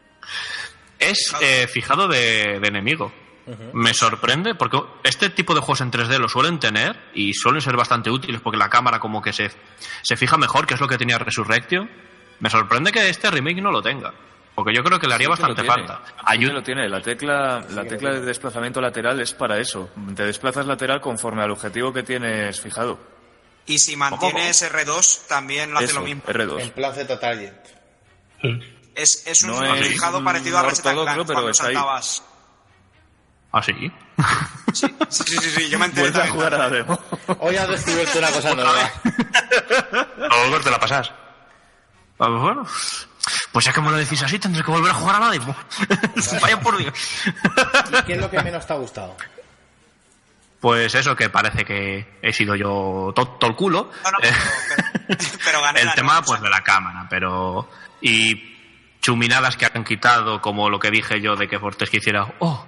<laughs> es eh, fijado de, de enemigo. Me sorprende porque este tipo de juegos en 3D lo suelen tener y suelen ser bastante útiles porque la cámara como que se, se fija mejor, que es lo que tenía Resurrection. Me sorprende que este remake no lo tenga, porque yo creo que le haría Sí bastante falta. Sí Ayu- que lo tiene. La tecla, la tecla de desplazamiento lateral es para eso. Te desplazas lateral conforme al objetivo que tienes fijado. Y si mantienes R2, también lo hace Eso, lo mismo. En R2. plan Z Target. Es, es un No es fijado parecido a Ratchet Clank pero cuando está ahí. saltabas. ¿Ah, sí? Sí, sí, sí, sí, yo me enteré Vuelve a también. jugar a la demo. Hoy has descubierto una cosa nueva. <laughs> Luego te la pasas. Ah, pues bueno, pues ya que me lo decís así, tendré que volver a jugar a la demo. <laughs> Vaya por Dios. ¿Y qué es lo que menos te ha gustado? Pues eso, que parece que he sido yo todo el culo. No, no, pero, pero gané <laughs> el tema pues de la cámara, pero y chuminadas que han quitado, como lo que dije yo de que Fortes quisiera, oh,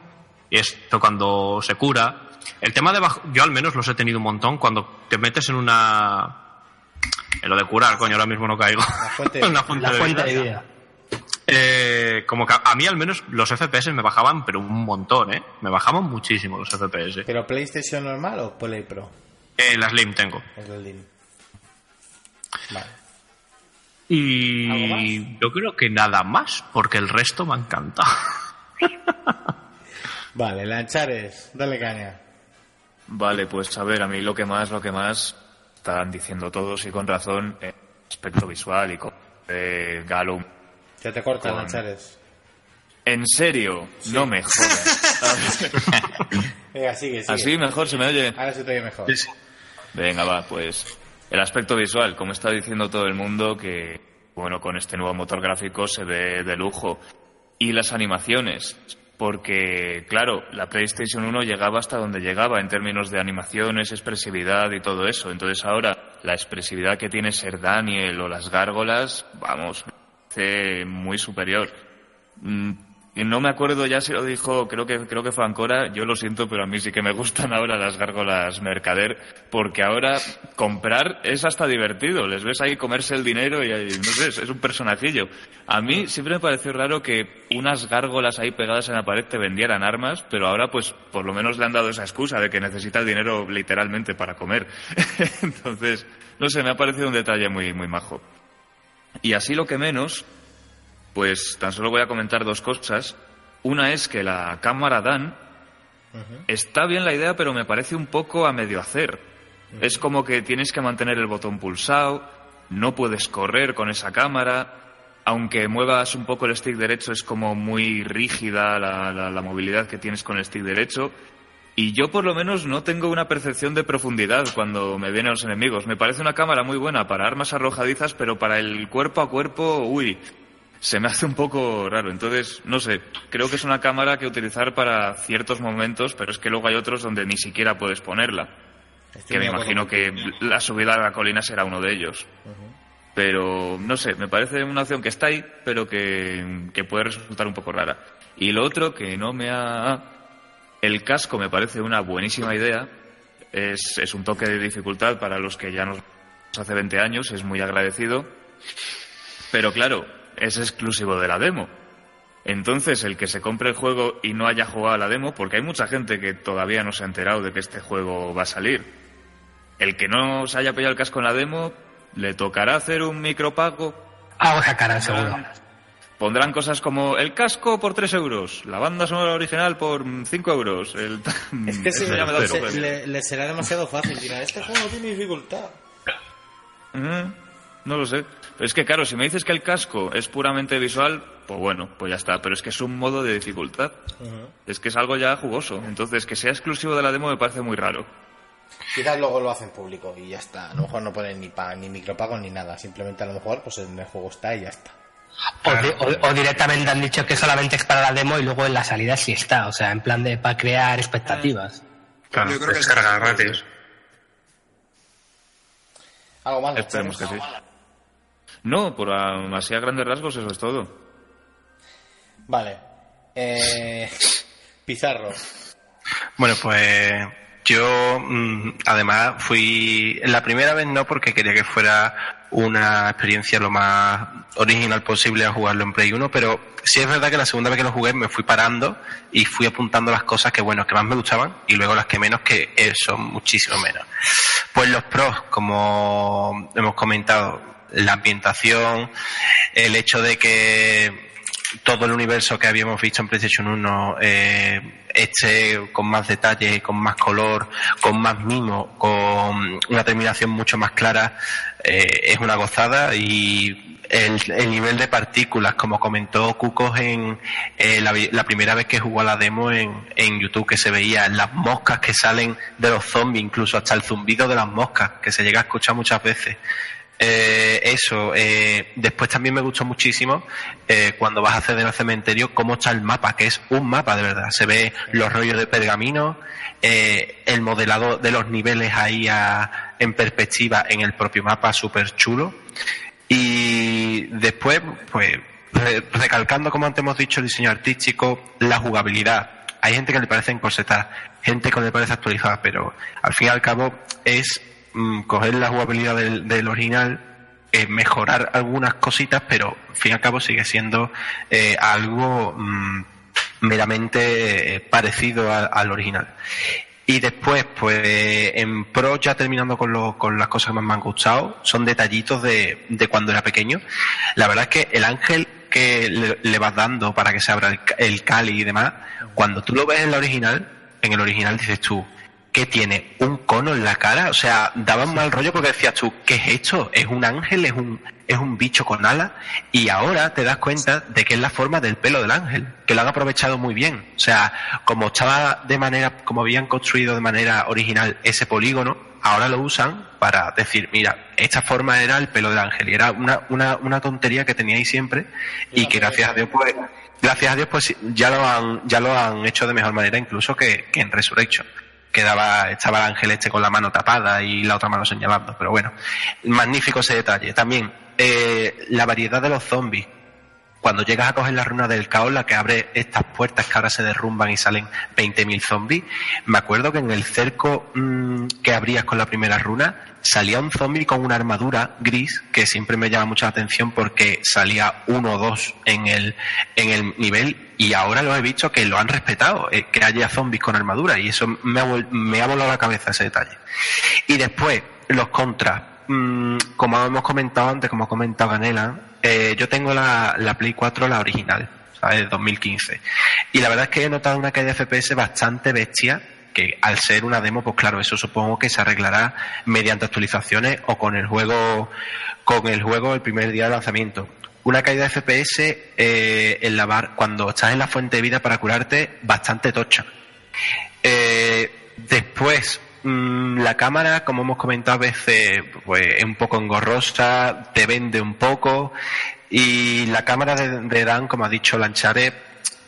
y esto cuando se cura. El tema de bajo, yo al menos los he tenido un montón cuando te metes en una en lo de curar, coño, ahora mismo no caigo. La fuente- Una fuente <laughs> La de fuente vida. de vida. Eh, como que a mí al menos los FPS me bajaban, pero un montón, ¿eh? Me bajaban muchísimo los FPS. ¿Pero PlayStation normal o Play Pro? Eh, la Slim tengo. Es el Lim. Vale. ¿Algo Y yo creo que nada más, porque el resto me ha encantado. <laughs> Vale, Lanchares, dale caña. Vale, pues a ver, a mí lo que más, lo que más están diciendo todos y con razón, eh, aspecto visual y con eh, Galum. Que te corta, Con- Lanchares. En serio, no me jodas. <laughs> Venga, sigue, sigue. Así mejor se me oye. Ahora se te oye mejor. Venga, va, pues el aspecto visual, como está diciendo todo el mundo, que bueno, con este nuevo motor gráfico se ve de lujo. Y las animaciones, porque claro, la PlayStation 1 llegaba hasta donde llegaba en términos de animaciones, expresividad y todo eso. Entonces ahora la expresividad que tiene Ser Daniel o las gárgolas, vamos, muy superior. Mm, y no me acuerdo ya si lo dijo, creo que, creo que fue Ancora, yo lo siento, pero a mí sí que me gustan <laughs> ahora las gárgolas mercader, porque ahora comprar es hasta divertido, les ves ahí comerse el dinero y no sé, es un personajillo. A mí siempre me pareció raro que unas gárgolas ahí pegadas en la pared te vendieran armas, pero ahora pues por lo menos le han dado esa excusa de que necesita el dinero literalmente para comer. <laughs> Entonces, no sé, me ha parecido un detalle muy, muy majo. Y así lo que menos, pues tan solo voy a comentar dos cosas. Una es que la cámara Dan está bien la idea, pero me parece un poco a medio hacer. Es como que tienes que mantener el botón pulsado, no puedes correr con esa cámara, aunque muevas un poco el stick derecho es como muy rígida la, la- la movilidad que tienes con el stick derecho. Y yo por lo menos no tengo una percepción de profundidad cuando me vienen los enemigos. Me parece una cámara muy buena para armas arrojadizas, pero para el cuerpo a cuerpo, uy, se me hace un poco raro. Entonces, no sé, creo que es una cámara que utilizar para ciertos momentos, pero es que luego hay otros donde ni siquiera puedes ponerla. Estoy Que me imagino que la subida a la colina será uno de ellos. Pero, no sé, me parece una opción que está ahí, pero que, que puede resultar un poco rara. Y lo otro que no me ha... El casco me parece una buenísima idea. Es, es un toque de dificultad para los que ya nos hace 20 años, es muy agradecido. Pero claro, es exclusivo de la demo. Entonces, el que se compre el juego y no haya jugado a la demo, porque hay mucha gente que todavía no se ha enterado de que este juego va a salir. El que no se haya pillado el casco en la demo, le tocará hacer un micropago. Algo sacarán, seguro. Pondrán cosas como el casco por 3 euros, la banda sonora original por 5 euros. El... <laughs> Es que <laughs> ya me se- le, le será demasiado fácil. Dirá, este juego tiene dificultad. No lo sé. Pero es que, claro, si me dices que el casco es puramente visual, pues bueno, pues ya está. Pero es que es un modo de dificultad. Es que es algo ya jugoso. Entonces, que sea exclusivo de la demo me parece muy raro. Quizás luego lo hacen público y ya está. A lo mejor no ponen ni, pa- ni micropagos ni nada. Simplemente a lo mejor pues en el juego está y ya está. O, di- o- o directamente han dicho que solamente es para la demo y luego en la salida sí está. O sea, en plan de para crear expectativas. Claro, Yo creo que descarga gratis. Algo más. Esperemos que sí. No, por a- así a grandes rasgos eso es todo. Vale. Eh, <laughs> Pizarro. Bueno, pues yo mm, además fui la primera vez no porque quería que fuera una experiencia lo más original posible a jugarlo en Play 1, pero sí es verdad que la segunda vez que lo jugué me fui parando y fui apuntando las cosas que bueno, que más me gustaban y luego las que menos que son muchísimo menos. Pues los pros, como hemos comentado, la ambientación, el hecho de que todo el universo que habíamos visto en PlayStation 1 eh, esté con más detalle, con más color, con más mimo, con una terminación mucho más clara, eh, es una gozada y el, el nivel de partículas, como comentó Cucos en eh, la, la primera vez que jugó a la demo en, en YouTube, que se veía las moscas que salen de los zombies, incluso hasta el zumbido de las moscas, que se llega a escuchar muchas veces. Eh, eso, eh, después también me gustó muchísimo eh, cuando vas a acceder al cementerio cómo está el mapa, que es un mapa de verdad. Se ve los rollos de pergamino, eh, el modelado de los niveles ahí a- en perspectiva en el propio mapa, súper chulo. Y después, pues, re- recalcando, como antes hemos dicho, el diseño artístico, la jugabilidad. Hay gente que le parece encorsetada, gente que le parece actualizada, pero al fin y al cabo es mm, coger la jugabilidad del, original, eh, mejorar algunas cositas, pero al fin y al cabo sigue siendo eh, algo mm, meramente eh, parecido al- al original. Y después, pues en Pro, ya terminando con, lo- con las cosas que más me han gustado, son detallitos de, de cuando era pequeño. La verdad es que el ángel que le, vas dando para que se abra el, el cáliz y demás, cuando tú lo ves en la original, en el original dices tú, ¿qué tiene? ¿Un cono en la cara? O sea, daba un mal rollo porque decías tú, ¿qué es esto? ¿Es un ángel? ¿Es un, es un bicho con alas? Y ahora te das cuenta de que es la forma del pelo del ángel, que lo han aprovechado muy bien. O sea, como estaba de manera, como habían construido de manera original ese polígono, ahora lo usan para decir, mira, esta forma era el pelo del ángel. Y era una, una, una tontería que teníais siempre y que gracias a Dios, pues, gracias a Dios, pues ya lo han, ya lo han hecho de mejor manera incluso que, que en Resurrection. Quedaba, estaba el ángel este con la mano tapada y la otra mano señalando, pero bueno, magnífico ese detalle. También, eh, la variedad de los zombies. Cuando llegas a coger la runa del caos, la que abre estas puertas que ahora se derrumban y salen 20.000 zombies, me acuerdo que en el cerco mm, que abrías con la primera runa, salía un zombie con una armadura gris que siempre me llama mucha atención porque salía uno o dos en el, en el nivel y ahora lo he visto que lo han respetado, eh, que haya zombies con armadura y eso me ha, me ha volado la cabeza ese detalle. Y después, los contras. Mm, como hemos comentado antes, como ha comentado Canela, eh, yo tengo la, la Play 4, la original, ¿sabes? De 2015. Y la verdad es que he notado una caída de FPS bastante bestia, que al ser una demo, pues claro, eso supongo que se arreglará mediante actualizaciones o con el juego, con el juego el primer día de lanzamiento. Una caída de FPS eh, en la cuando estás en la fuente de vida para curarte, bastante tocha. Eh, después, la cámara, como hemos comentado a veces, pues es un poco engorrosa, te vende un poco. Y la cámara de, Dan, como ha dicho Lanchare,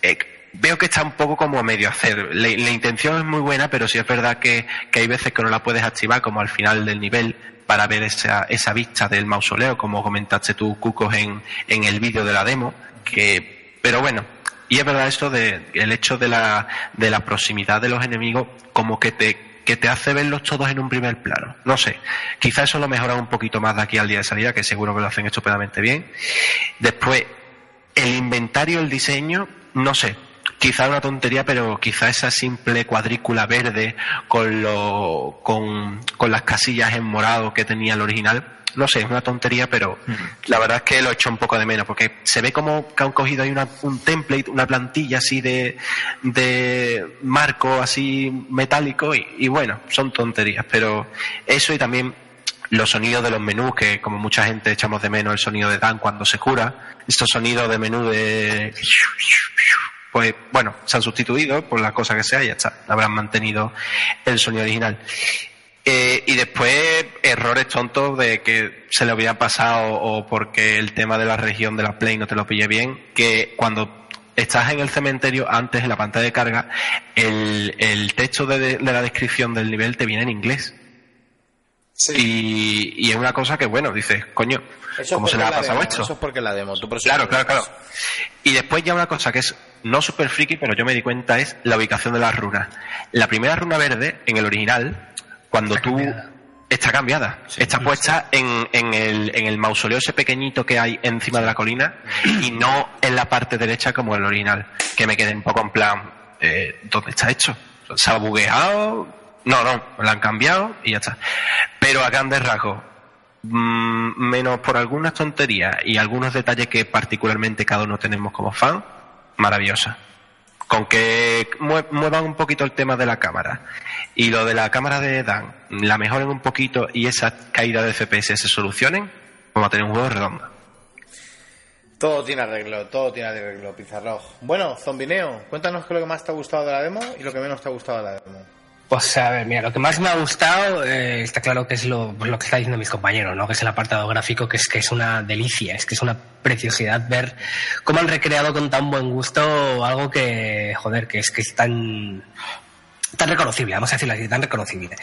eh, veo que está un poco como a medio hacer. La, intención es muy buena, pero sí es verdad que, que hay veces que no la puedes activar, como al final del nivel, para ver esa, esa vista del mausoleo, como comentaste tú, Cucos, en, en el vídeo de la demo. Que, pero bueno, y es verdad esto de el hecho de la, de la proximidad de los enemigos, como que te, que te hace verlos todos en un primer plano. No sé, quizá eso lo mejoran un poquito más de aquí al día de salida, que seguro que lo hacen estupendamente bien. Después, el inventario, el diseño, no sé. Quizá una tontería, pero quizá esa simple cuadrícula verde con, lo, con, con las casillas en morado que tenía el original, no sé, es una tontería, pero la verdad es que lo he hecho un poco de menos, porque se ve como que han cogido ahí una, un template, una plantilla así de, de marco así metálico y, y bueno, son tonterías, pero eso y también los sonidos de los menús, que como mucha gente echamos de menos el sonido de Dan cuando se cura, estos sonidos de menú de... Pues bueno, se han sustituido por la cosa que sea y ya está, habrán mantenido el sonido original. Eh, y después errores tontos de que se le hubiera pasado o porque el tema de la región de la Play no te lo pille bien, que cuando estás en el cementerio, antes en la pantalla de carga, el, el texto de, de la descripción del nivel te viene en inglés. Y, y es una cosa que, bueno, dices, coño, Eso ¿cómo se le ha pasado demo, esto? Eso es porque la demo. Tú Claro, claro, claro. Y después ya una cosa que es no super friki, pero yo me di cuenta es la ubicación de las runas. La primera runa verde, en el original, cuando tú... Está cambiada. está puesta en, en, el, en el mausoleo ese pequeñito que hay encima de la colina y no en la parte derecha como el original. Que me quedé un poco en plan, eh, ¿dónde está hecho? ¿Se ha bugueado? No, no, lo han cambiado y ya está. Pero a grandes rasgos, mm, menos por algunas tonterías y algunos detalles que particularmente cada uno tenemos como fan, maravillosa. Con que mue- muevan un poquito el tema de la cámara y lo de la cámara de Dan, la mejoren un poquito y esa caída de FPS se solucionen, vamos a tener un juego redondo. Todo tiene arreglo, todo tiene arreglo, Pizarro. Bueno, Zombineo, cuéntanos qué es lo que más te ha gustado de la demo y lo que menos te ha gustado de la demo. Pues a ver, mira, lo que más me ha gustado eh, está claro que es lo, lo que está diciendo mis compañeros, ¿no? Que es el apartado gráfico, que es que es una delicia, es que es una preciosidad ver cómo han recreado con tan buen gusto algo que, joder, que es que es tan tan reconocible, vamos a decirlo así, tan reconocible.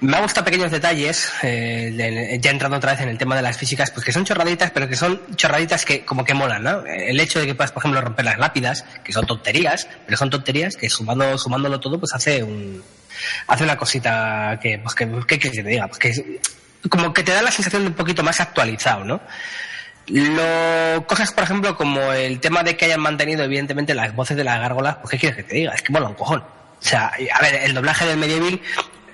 Me ha gustado pequeños detalles, eh, ya entrando otra vez en el tema de las físicas, pues que son chorraditas, pero que son chorraditas que como que molan, ¿no? El hecho de que puedas, por ejemplo, romper las lápidas, que son tonterías, pero son tonterías que sumando, sumándolo todo, pues hace un, hace una cosita que, pues que, ¿qué quieres que te diga? Pues que como que te da la sensación de un poquito más actualizado, ¿no? Lo, cosas, por ejemplo, como el tema de que hayan mantenido, evidentemente, las voces de las gárgolas, pues ¿qué quieres que te diga? Es que mola un cojón. O sea, a ver, el doblaje del Medieval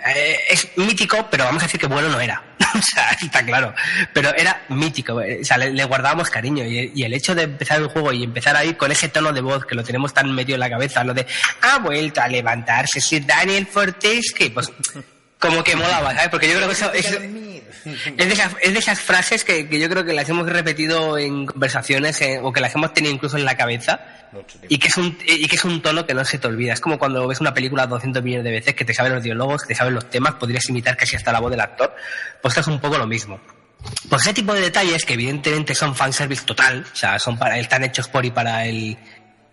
eh, es mítico, pero vamos a decir que bueno no era. <laughs> o sea, está claro. Pero era mítico. eh, O sea, le, guardábamos cariño. Y, y el hecho de empezar el juego y empezar ahí con ese tono de voz que lo tenemos tan medio en la cabeza, lo de ha vuelto a levantarse Sir Daniel Fortesque, pues como que molaba, ¿sabes? Porque yo creo que eso, eso- <laughs> es de esas, es de esas frases que, que yo creo que las hemos repetido en conversaciones eh, o que las hemos tenido incluso en la cabeza y que, es un, y que es un tono que no se te olvida. Es como cuando ves una película 200 millones de veces que te saben los diálogos, que te saben los temas, podrías imitar casi hasta la voz del actor. Pues esto es un poco lo mismo. Pues ese tipo de detalles que evidentemente son fanservice total, o sea, son para, están hechos por y para el,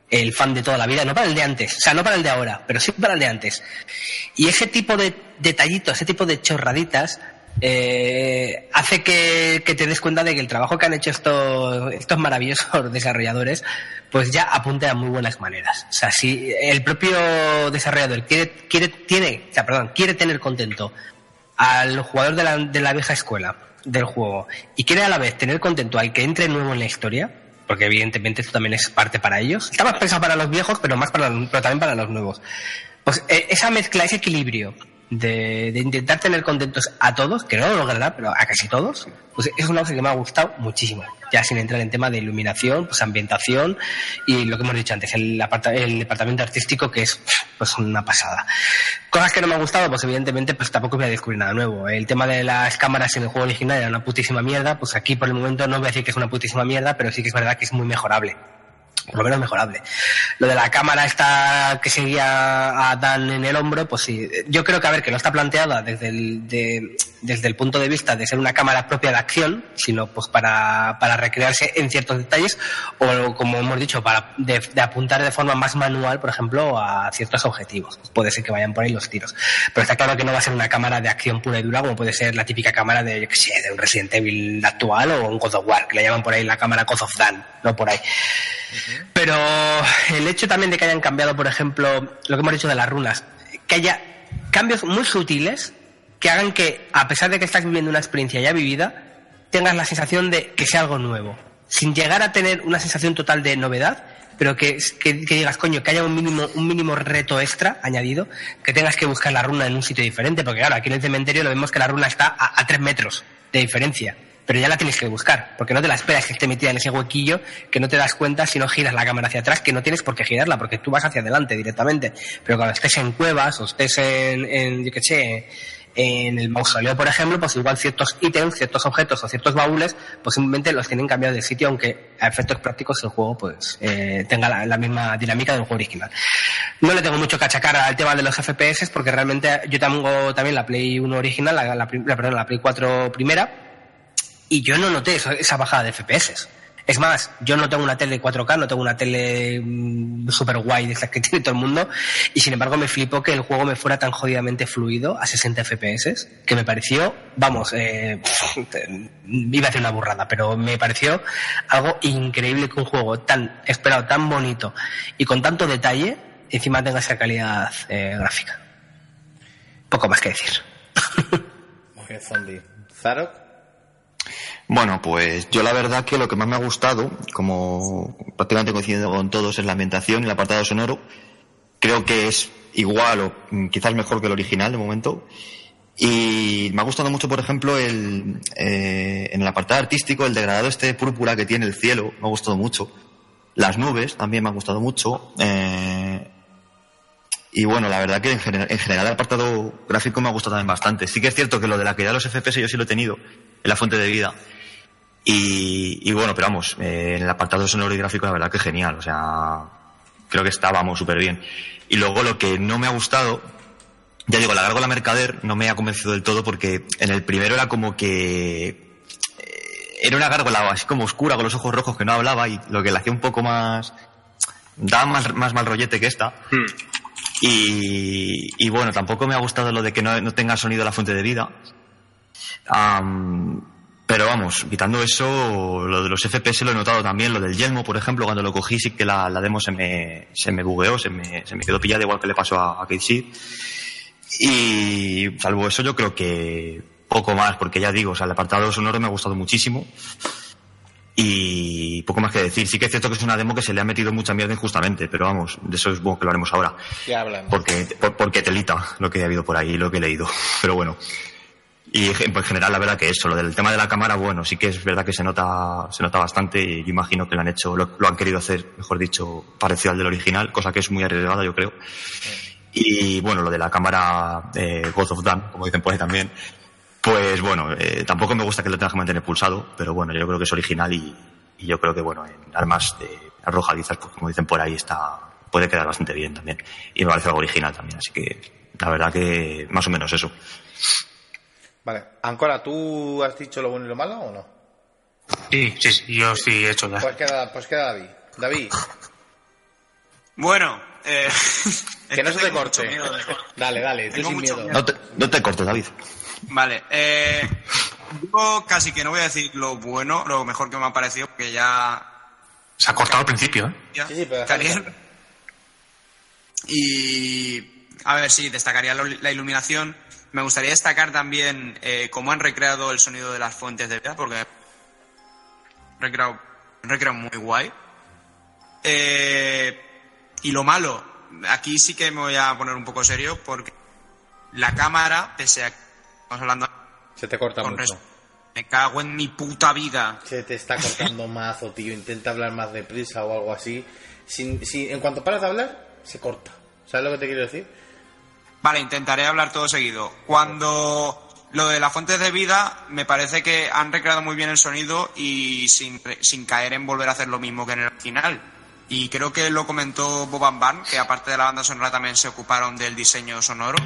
el fan de toda la vida, no para el de antes, o sea, no para el de ahora, pero sí para el de antes. Y ese tipo de detallitos, ese tipo de chorraditas, eh, hace que, que te des cuenta de que el trabajo que han hecho estos, estos maravillosos <laughs> desarrolladores, pues ya apunte a muy buenas maneras. O sea, si el propio desarrollador quiere, quiere, tiene, o sea, perdón, quiere tener contento al jugador de la, de la vieja escuela del juego y quiere a la vez tener contento al que entre nuevo en la historia, porque evidentemente esto también es parte para ellos. Está más pensado para los viejos, pero más para pero también para los nuevos. Pues eh, esa mezcla, ese equilibrio de, de intentar tener contentos a todos, que no lo logrará, pero a casi todos, pues es una cosa que me ha gustado muchísimo. Ya sin entrar en tema de iluminación, pues ambientación y lo que hemos dicho antes, el, el departamento artístico que es pues una pasada. Cosas que no me han gustado, pues evidentemente pues tampoco voy a descubrir nada nuevo. El tema de las cámaras en el juego original era una putísima mierda, pues aquí por el momento no voy a decir que es una putísima mierda, pero sí que es verdad que es muy mejorable por lo menos mejorable. Lo de la cámara esta que seguía a Dan en el hombro, pues sí, yo creo que a ver, que no está planteada desde el, de- desde el punto de vista de ser una cámara propia de acción, sino pues para, para recrearse en ciertos detalles, o como hemos dicho, para de, apuntar de forma más manual, por ejemplo, a ciertos objetivos. Puede ser que vayan por ahí los tiros. Pero está claro que no va a ser una cámara de acción pura y dura, como puede ser la típica cámara de un Resident Evil actual o un God of War, que le llaman por ahí la cámara God of Dan, no por ahí. Pero el hecho también de que hayan cambiado, por ejemplo, lo que hemos dicho de las runas, que haya cambios muy sutiles que hagan que, a pesar de que estás viviendo una experiencia ya vivida, tengas la sensación de que sea algo nuevo. Sin llegar a tener una sensación total de novedad, pero que, que, digas, coño, que haya un mínimo, un mínimo reto extra añadido, que tengas que buscar la runa en un sitio diferente, porque claro, aquí en el cementerio lo vemos que la runa está a tres metros de diferencia pero ya la tienes que buscar, porque no te la esperas que esté metida en ese huequillo, que no te das cuenta si no giras la cámara hacia atrás, que no tienes por qué girarla, porque tú vas hacia adelante directamente. Pero cuando estés en cuevas o estés en, en yo qué sé, en el mausoleo, por ejemplo, pues igual ciertos ítems, ciertos objetos o ciertos baúles, pues simplemente los tienen cambiado de sitio, aunque a efectos prácticos el juego pues eh, tenga la, misma dinámica del juego original. No le tengo mucho que achacar al tema de los FPS, porque realmente yo tengo también la Play 1 original, la, la- perdón, la Play 4 primera, y yo no noté esa bajada de FPS. Es más, yo no tengo una tele 4K, no tengo una tele mm, super guay de esas que <laughs> tiene todo el mundo, y sin embargo me flipó que el juego me fuera tan jodidamente fluido a 60 FPS, que me pareció, vamos, eh, <laughs> iba a hacer una burrada, pero me pareció algo increíble que un juego tan esperado, tan bonito y con tanto detalle, encima tenga esa calidad eh, gráfica. Poco más que decir. <laughs> Muy bien, zombie. Bueno, pues yo la verdad que lo que más me ha gustado, como prácticamente coincidiendo con todos, es la ambientación y el apartado sonoro. Creo que es igual o quizás mejor que el original de momento. Y me ha gustado mucho, por ejemplo, el, eh, en el apartado artístico, el degradado este púrpura que tiene el cielo, me ha gustado mucho. Las nubes también me han gustado mucho. Eh, y bueno, la verdad que en general, en general el apartado gráfico me ha gustado también bastante. Sí que es cierto que lo de la calidad de los FPS yo sí lo he tenido en la fuente de vida. Y, y bueno, pero vamos, eh, en el apartado sonoro y gráfico la verdad que genial. O sea, creo que estábamos súper bien. Y luego lo que no me ha gustado, Ya digo, la gárgola mercader no me ha convencido del todo porque en el primero era como que eh, era una gárgola así como oscura con los ojos rojos que no hablaba y lo que le hacía un poco más daba más, más mal rollete que esta. Y, y bueno, tampoco me ha gustado lo de que no, no tenga sonido la fuente de vida. Pero vamos, quitando eso, lo de los FPS lo he notado también, lo del yelmo, por ejemplo, cuando lo cogí sí que la, la demo se me, se me bugueó, se me, se me quedó pillada igual que le pasó a, a Kate. Y salvo eso yo creo que poco más, porque ya digo, o sea, el apartado sonoro me ha gustado muchísimo. Y poco más que decir. Sí que es cierto que es una demo que se le ha metido mucha mierda injustamente, pero vamos, de eso es bueno que lo haremos ahora. Ya hablamos. Porque, por- porque telita lo que ha habido por ahí, lo que he leído. Pero bueno. Y pues, en general, la verdad que eso, lo del tema de la cámara, bueno, sí que es verdad que se nota, se nota bastante y yo imagino que lo han hecho, lo, lo han querido hacer, mejor dicho, parecido al del original, cosa que es muy arriesgada, yo creo. Y bueno, lo de la cámara eh, God of Dan, como dicen por ahí también, pues bueno, eh, tampoco me gusta que lo tengas que mantener pulsado, pero bueno, yo creo que es original y, y yo creo que bueno, en armas de arrojadizas, pues como dicen por ahí, está, puede quedar bastante bien también. Y me parece algo original también, así que la verdad que más o menos eso. Vale. Ancora, ¿tú has dicho lo bueno y lo malo o no? Sí, sí, sí, yo sí he hecho ya. Pues queda, pues queda David. David, Bueno, eh, que no <laughs> se te corte. miedo <laughs> Dale, dale, tú sin miedo. miedo. No te, no te cortes, David. Vale, eh, yo casi que no voy a decir lo bueno, lo mejor que me ha parecido, porque ya... Se ha cortado al principio, ¿eh? ya Sí, sí, pero. Y a ver, sí, destacaría la iluminación. Me gustaría destacar también eh, cómo han recreado el sonido de las fuentes de vida, porque han recreado, recreado muy guay. Eh, y lo malo, aquí sí que me voy a poner un poco serio, porque la cámara, pese a que estamos hablando Se te corta mucho. res- me cago en mi puta vida. Se te está cortando <laughs> mazo, tío. Intenta hablar más deprisa o algo así. Sin, sin- en cuanto paras de hablar, se corta. ¿Sabes lo que te quiero decir? Vale, intentaré hablar todo seguido. Cuando lo de las fuentes de vida, me parece que han recreado muy bien el sonido y sin, sin caer en volver a hacer lo mismo que en el original. Y creo que lo comentó Boban Barn, que aparte de la banda sonora también se ocuparon del diseño sonoro,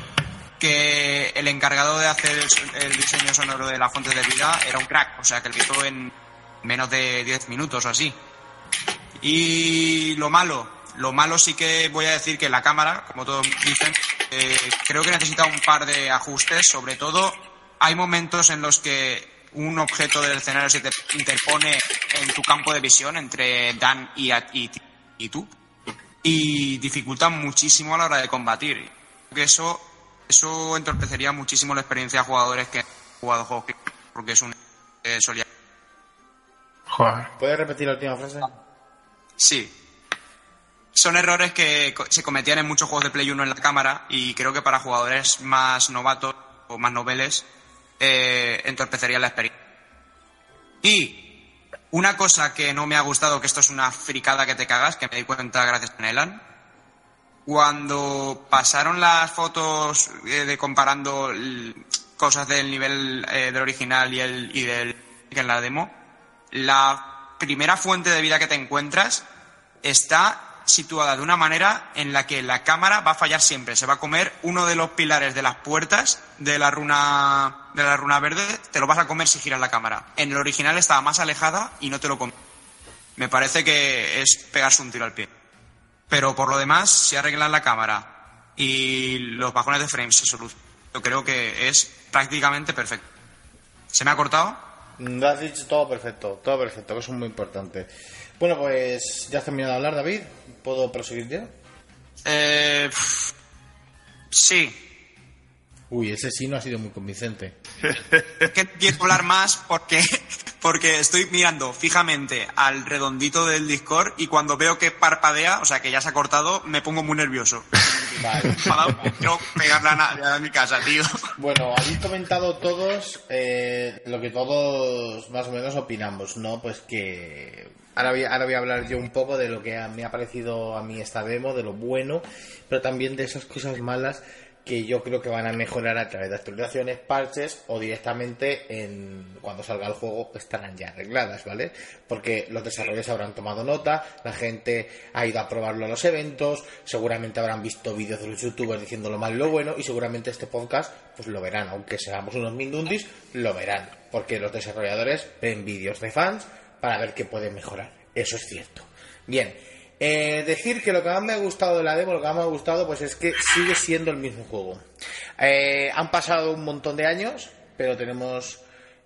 que el encargado de hacer el, el diseño sonoro de las fuentes de vida era un crack, o sea que lo hizo en menos de 10 minutos o así. Y lo malo, lo malo sí que voy a decir que la cámara, como todos dicen, eh, creo que necesita un par de ajustes. Sobre todo, hay momentos en los que un objeto del escenario se te interpone en tu campo de visión entre Dan y, a- y, y tú y dificulta muchísimo a la hora de combatir. Creo que eso, eso entorpecería muchísimo la experiencia de jugadores que han jugado juegos que- porque es un eh, solía Joder. ¿Puedes repetir la última frase? Sí. Son errores que se cometían en muchos juegos de Play 1 en la cámara y creo que para jugadores más novatos o más noveles eh, entorpecería la experiencia. Y una cosa que no me ha gustado, que esto es una fricada que te cagas, que me di cuenta gracias a Nelan, cuando pasaron las fotos eh, de comparando cosas del nivel eh, del original y, el, y del que en la demo, la primera fuente de vida que te encuentras está situada de una manera en la que la cámara va a fallar siempre. Se va a comer uno de los pilares de las puertas de la runa de la runa verde, te lo vas a comer si giras la cámara. En el original estaba más alejada y no te lo comes. Me parece que es pegarse un tiro al pie. Pero por lo demás, si arreglan la cámara y los bajones de frames se solucionan, yo creo que es prácticamente perfecto. ¿Se me ha cortado? Lo has dicho todo perfecto, todo perfecto, que es muy importante. Bueno, pues ya has terminado de hablar, David. ¿Puedo proseguir ya? Eh, sí. Uy, ese sí no ha sido muy convincente. Es que quiero hablar más porque, <laughs> porque estoy mirando fijamente al redondito del Discord y cuando veo que parpadea, o sea que ya se ha cortado, me pongo muy nervioso. Vale. <laughs> Quiero pegarle a a mi casa, tío. Bueno, habéis comentado todos eh, lo que todos más o menos opinamos, ¿no? Pues que ahora voy, ahora voy a hablar yo un poco de lo que me ha parecido a mí esta demo, de lo bueno, pero también de esas cosas malas que yo creo que van a mejorar a través de actualizaciones, parches o directamente en cuando salga el juego estarán ya arregladas, ¿vale? Porque los desarrolladores habrán tomado nota, la gente ha ido a probarlo a los eventos, seguramente habrán visto vídeos de los youtubers diciendo lo malo y lo bueno y seguramente este podcast pues lo verán, aunque seamos unos mindundis, lo verán, porque los desarrolladores ven vídeos de fans para ver qué pueden mejorar. Eso es cierto. Bien, eh, decir que lo que más me ha gustado de la demo, lo que más me ha gustado, pues es que sigue siendo el mismo juego. Eh, han pasado un montón de años, pero tenemos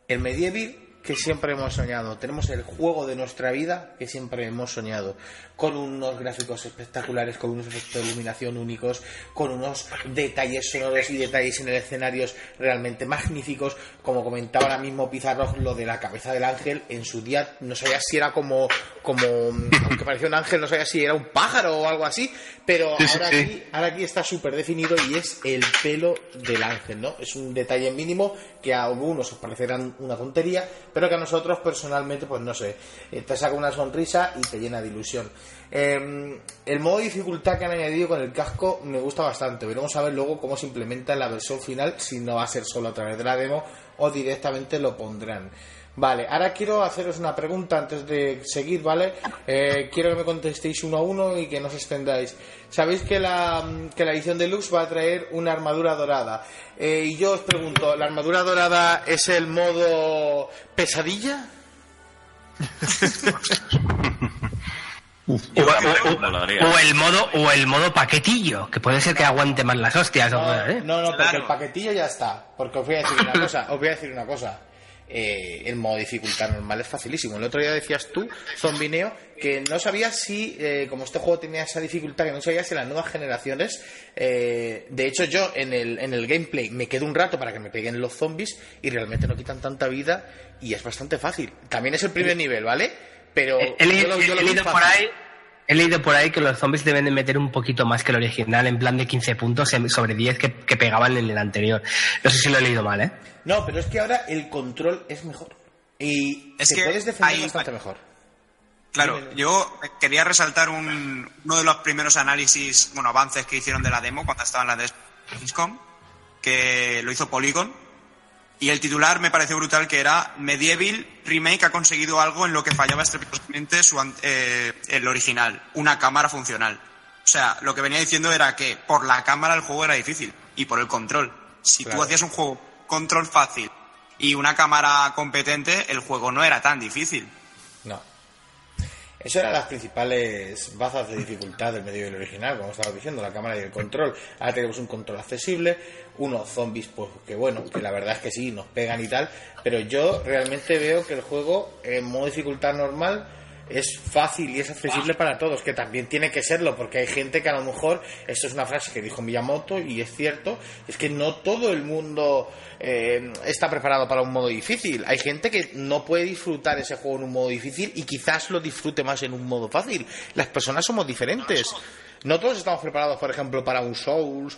el Medieval que siempre hemos soñado. Tenemos el juego de nuestra vida que siempre hemos soñado. Con unos gráficos espectaculares, con unos efectos de iluminación únicos, con unos detalles sonoros y detalles en el escenario realmente magníficos. Como comentaba ahora mismo Pizarro, lo de la cabeza del ángel, en su día no sabía si era como, como aunque parecía un ángel, no sabía si era un pájaro o algo así, pero ahora, Aquí, ahora aquí está súper definido y es el pelo del ángel, ¿no? Es un detalle mínimo que a algunos os parecerán una tontería, pero que a nosotros personalmente, pues no sé, eh, te saca una sonrisa y te llena de ilusión. Em, el modo de dificultad que han añadido con el casco me gusta bastante. Veremos a ver luego cómo se implementa en la versión final, si no va a ser solo a través de la demo o directamente lo pondrán. Vale, ahora quiero haceros una pregunta antes de seguir, ¿vale? Eh, quiero que me contestéis uno a uno y que no os extendáis. Sabéis que la, que la edición deluxe va a traer una armadura dorada. Eh, y yo os pregunto, ¿la armadura dorada es el modo pesadilla? o, el modo o el modo paquetillo, que puede ser que aguante más las hostias. No, ¿eh? no, no, porque el paquetillo ya está. Porque os voy a decir una <laughs> cosa, os voy a decir una cosa. Eh, el modo dificultad normal es facilísimo. El otro día decías tú, Zombineo, que no sabías si, eh, como este juego tenía esa dificultad, que no sabías si las nuevas generaciones. Eh, de hecho, yo en el, en el gameplay me quedo un rato para que me peguen los zombies y realmente no quitan tanta vida y es bastante fácil. También es el primer nivel, ¿vale? Pero he, leído por ahí. He leído por ahí que los zombies deben de meter un poquito más que el original, en plan de 15 puntos sobre 10 que, que pegaban en el anterior. No sé si lo he leído mal, ¿eh? No, pero es que ahora el control es mejor. Y es que puedes defender bastante mejor. Claro, yo quería resaltar un, uno de los primeros análisis, bueno, avances que hicieron de la demo cuando estaba en la de que lo hizo Polygon. Y el titular me pareció brutal, que era Medieval Remake ha conseguido algo en lo que fallaba estrepitosamente su, eh, el original, una cámara funcional. O sea, lo que venía diciendo era que por la cámara el juego era difícil y por el control. Si tú hacías un juego control fácil y una cámara competente, el juego no era tan difícil. No. Eso eran las principales bazas de dificultad del medio del original, como estaba diciendo, la cámara y el control. Ahora tenemos un control accesible, unos zombies, pues que bueno, que la verdad es que sí, nos pegan y tal, pero yo realmente veo que el juego en modo dificultad normal es fácil y es accesible para todos, que también tiene que serlo, porque hay gente que a lo mejor, esto es una frase que dijo Miyamoto y es cierto, es que no todo el mundo eh, está preparado para un modo difícil. Hay gente que no puede disfrutar ese juego en un modo difícil y quizás lo disfrute más en un modo fácil. Las personas somos diferentes. No todos estamos preparados, por ejemplo, para un Souls.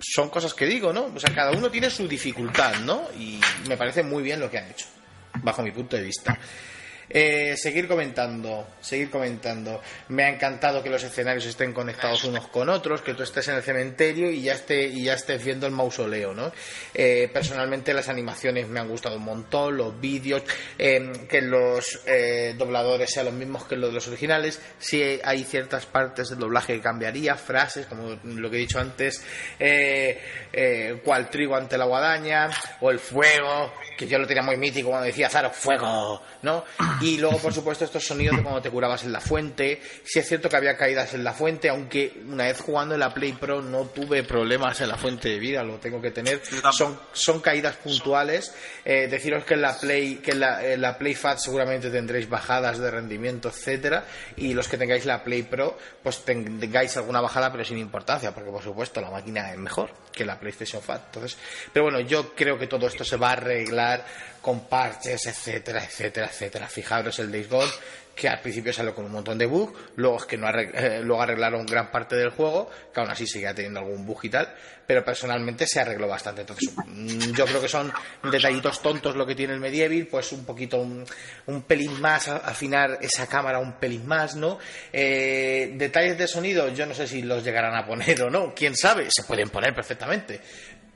Son cosas que digo, ¿no? O sea, cada uno tiene su dificultad, ¿no? Y me parece muy bien lo que han hecho, bajo mi punto de vista. Eh, seguir comentando, seguir comentando. Me ha encantado que los escenarios estén conectados unos con otros, que tú estés en el cementerio y ya, y ya estés viendo el mausoleo, ¿no? Eh, personalmente las animaciones me han gustado un montón, los vídeos, em, que los eh, dobladores sean los mismos que los de los originales. Si hay ciertas partes del doblaje que cambiaría, frases, como lo que he dicho antes, cual trigo ante la guadaña, o el fuego, que yo lo tenía muy mítico cuando decía Zaro, fuego, ¿no? Y luego, por supuesto, estos sonidos de cuando te curabas en la fuente. Sí es cierto que había caídas en la fuente, aunque una vez jugando en la Play Pro no tuve problemas en la fuente de vida, lo tengo que tener. Son, son caídas puntuales. Eh, deciros que en la Play, que en la, Play Fat seguramente tendréis bajadas de rendimiento, etcétera, y los que tengáis la Play Pro, pues tengáis alguna bajada, pero sin importancia, porque por supuesto la máquina es mejor que la PlayStation Fat. Entonces, pero bueno, yo creo que todo esto se va a arreglar con parches, etcétera, etcétera, etcétera. Fijaros el Days que al principio salió con un montón de bugs, luego es que no arreg- eh, luego arreglaron gran parte del juego, que aún así seguía teniendo algún bug y tal, pero personalmente se arregló bastante. Entonces, mm, yo creo que son detallitos tontos lo que tiene el Medieval, pues un poquito, un, un pelín más, afinar esa cámara un pelín más, ¿no? Eh, detalles de sonido, yo no sé si los llegarán a poner o no, quién sabe, se pueden poner perfectamente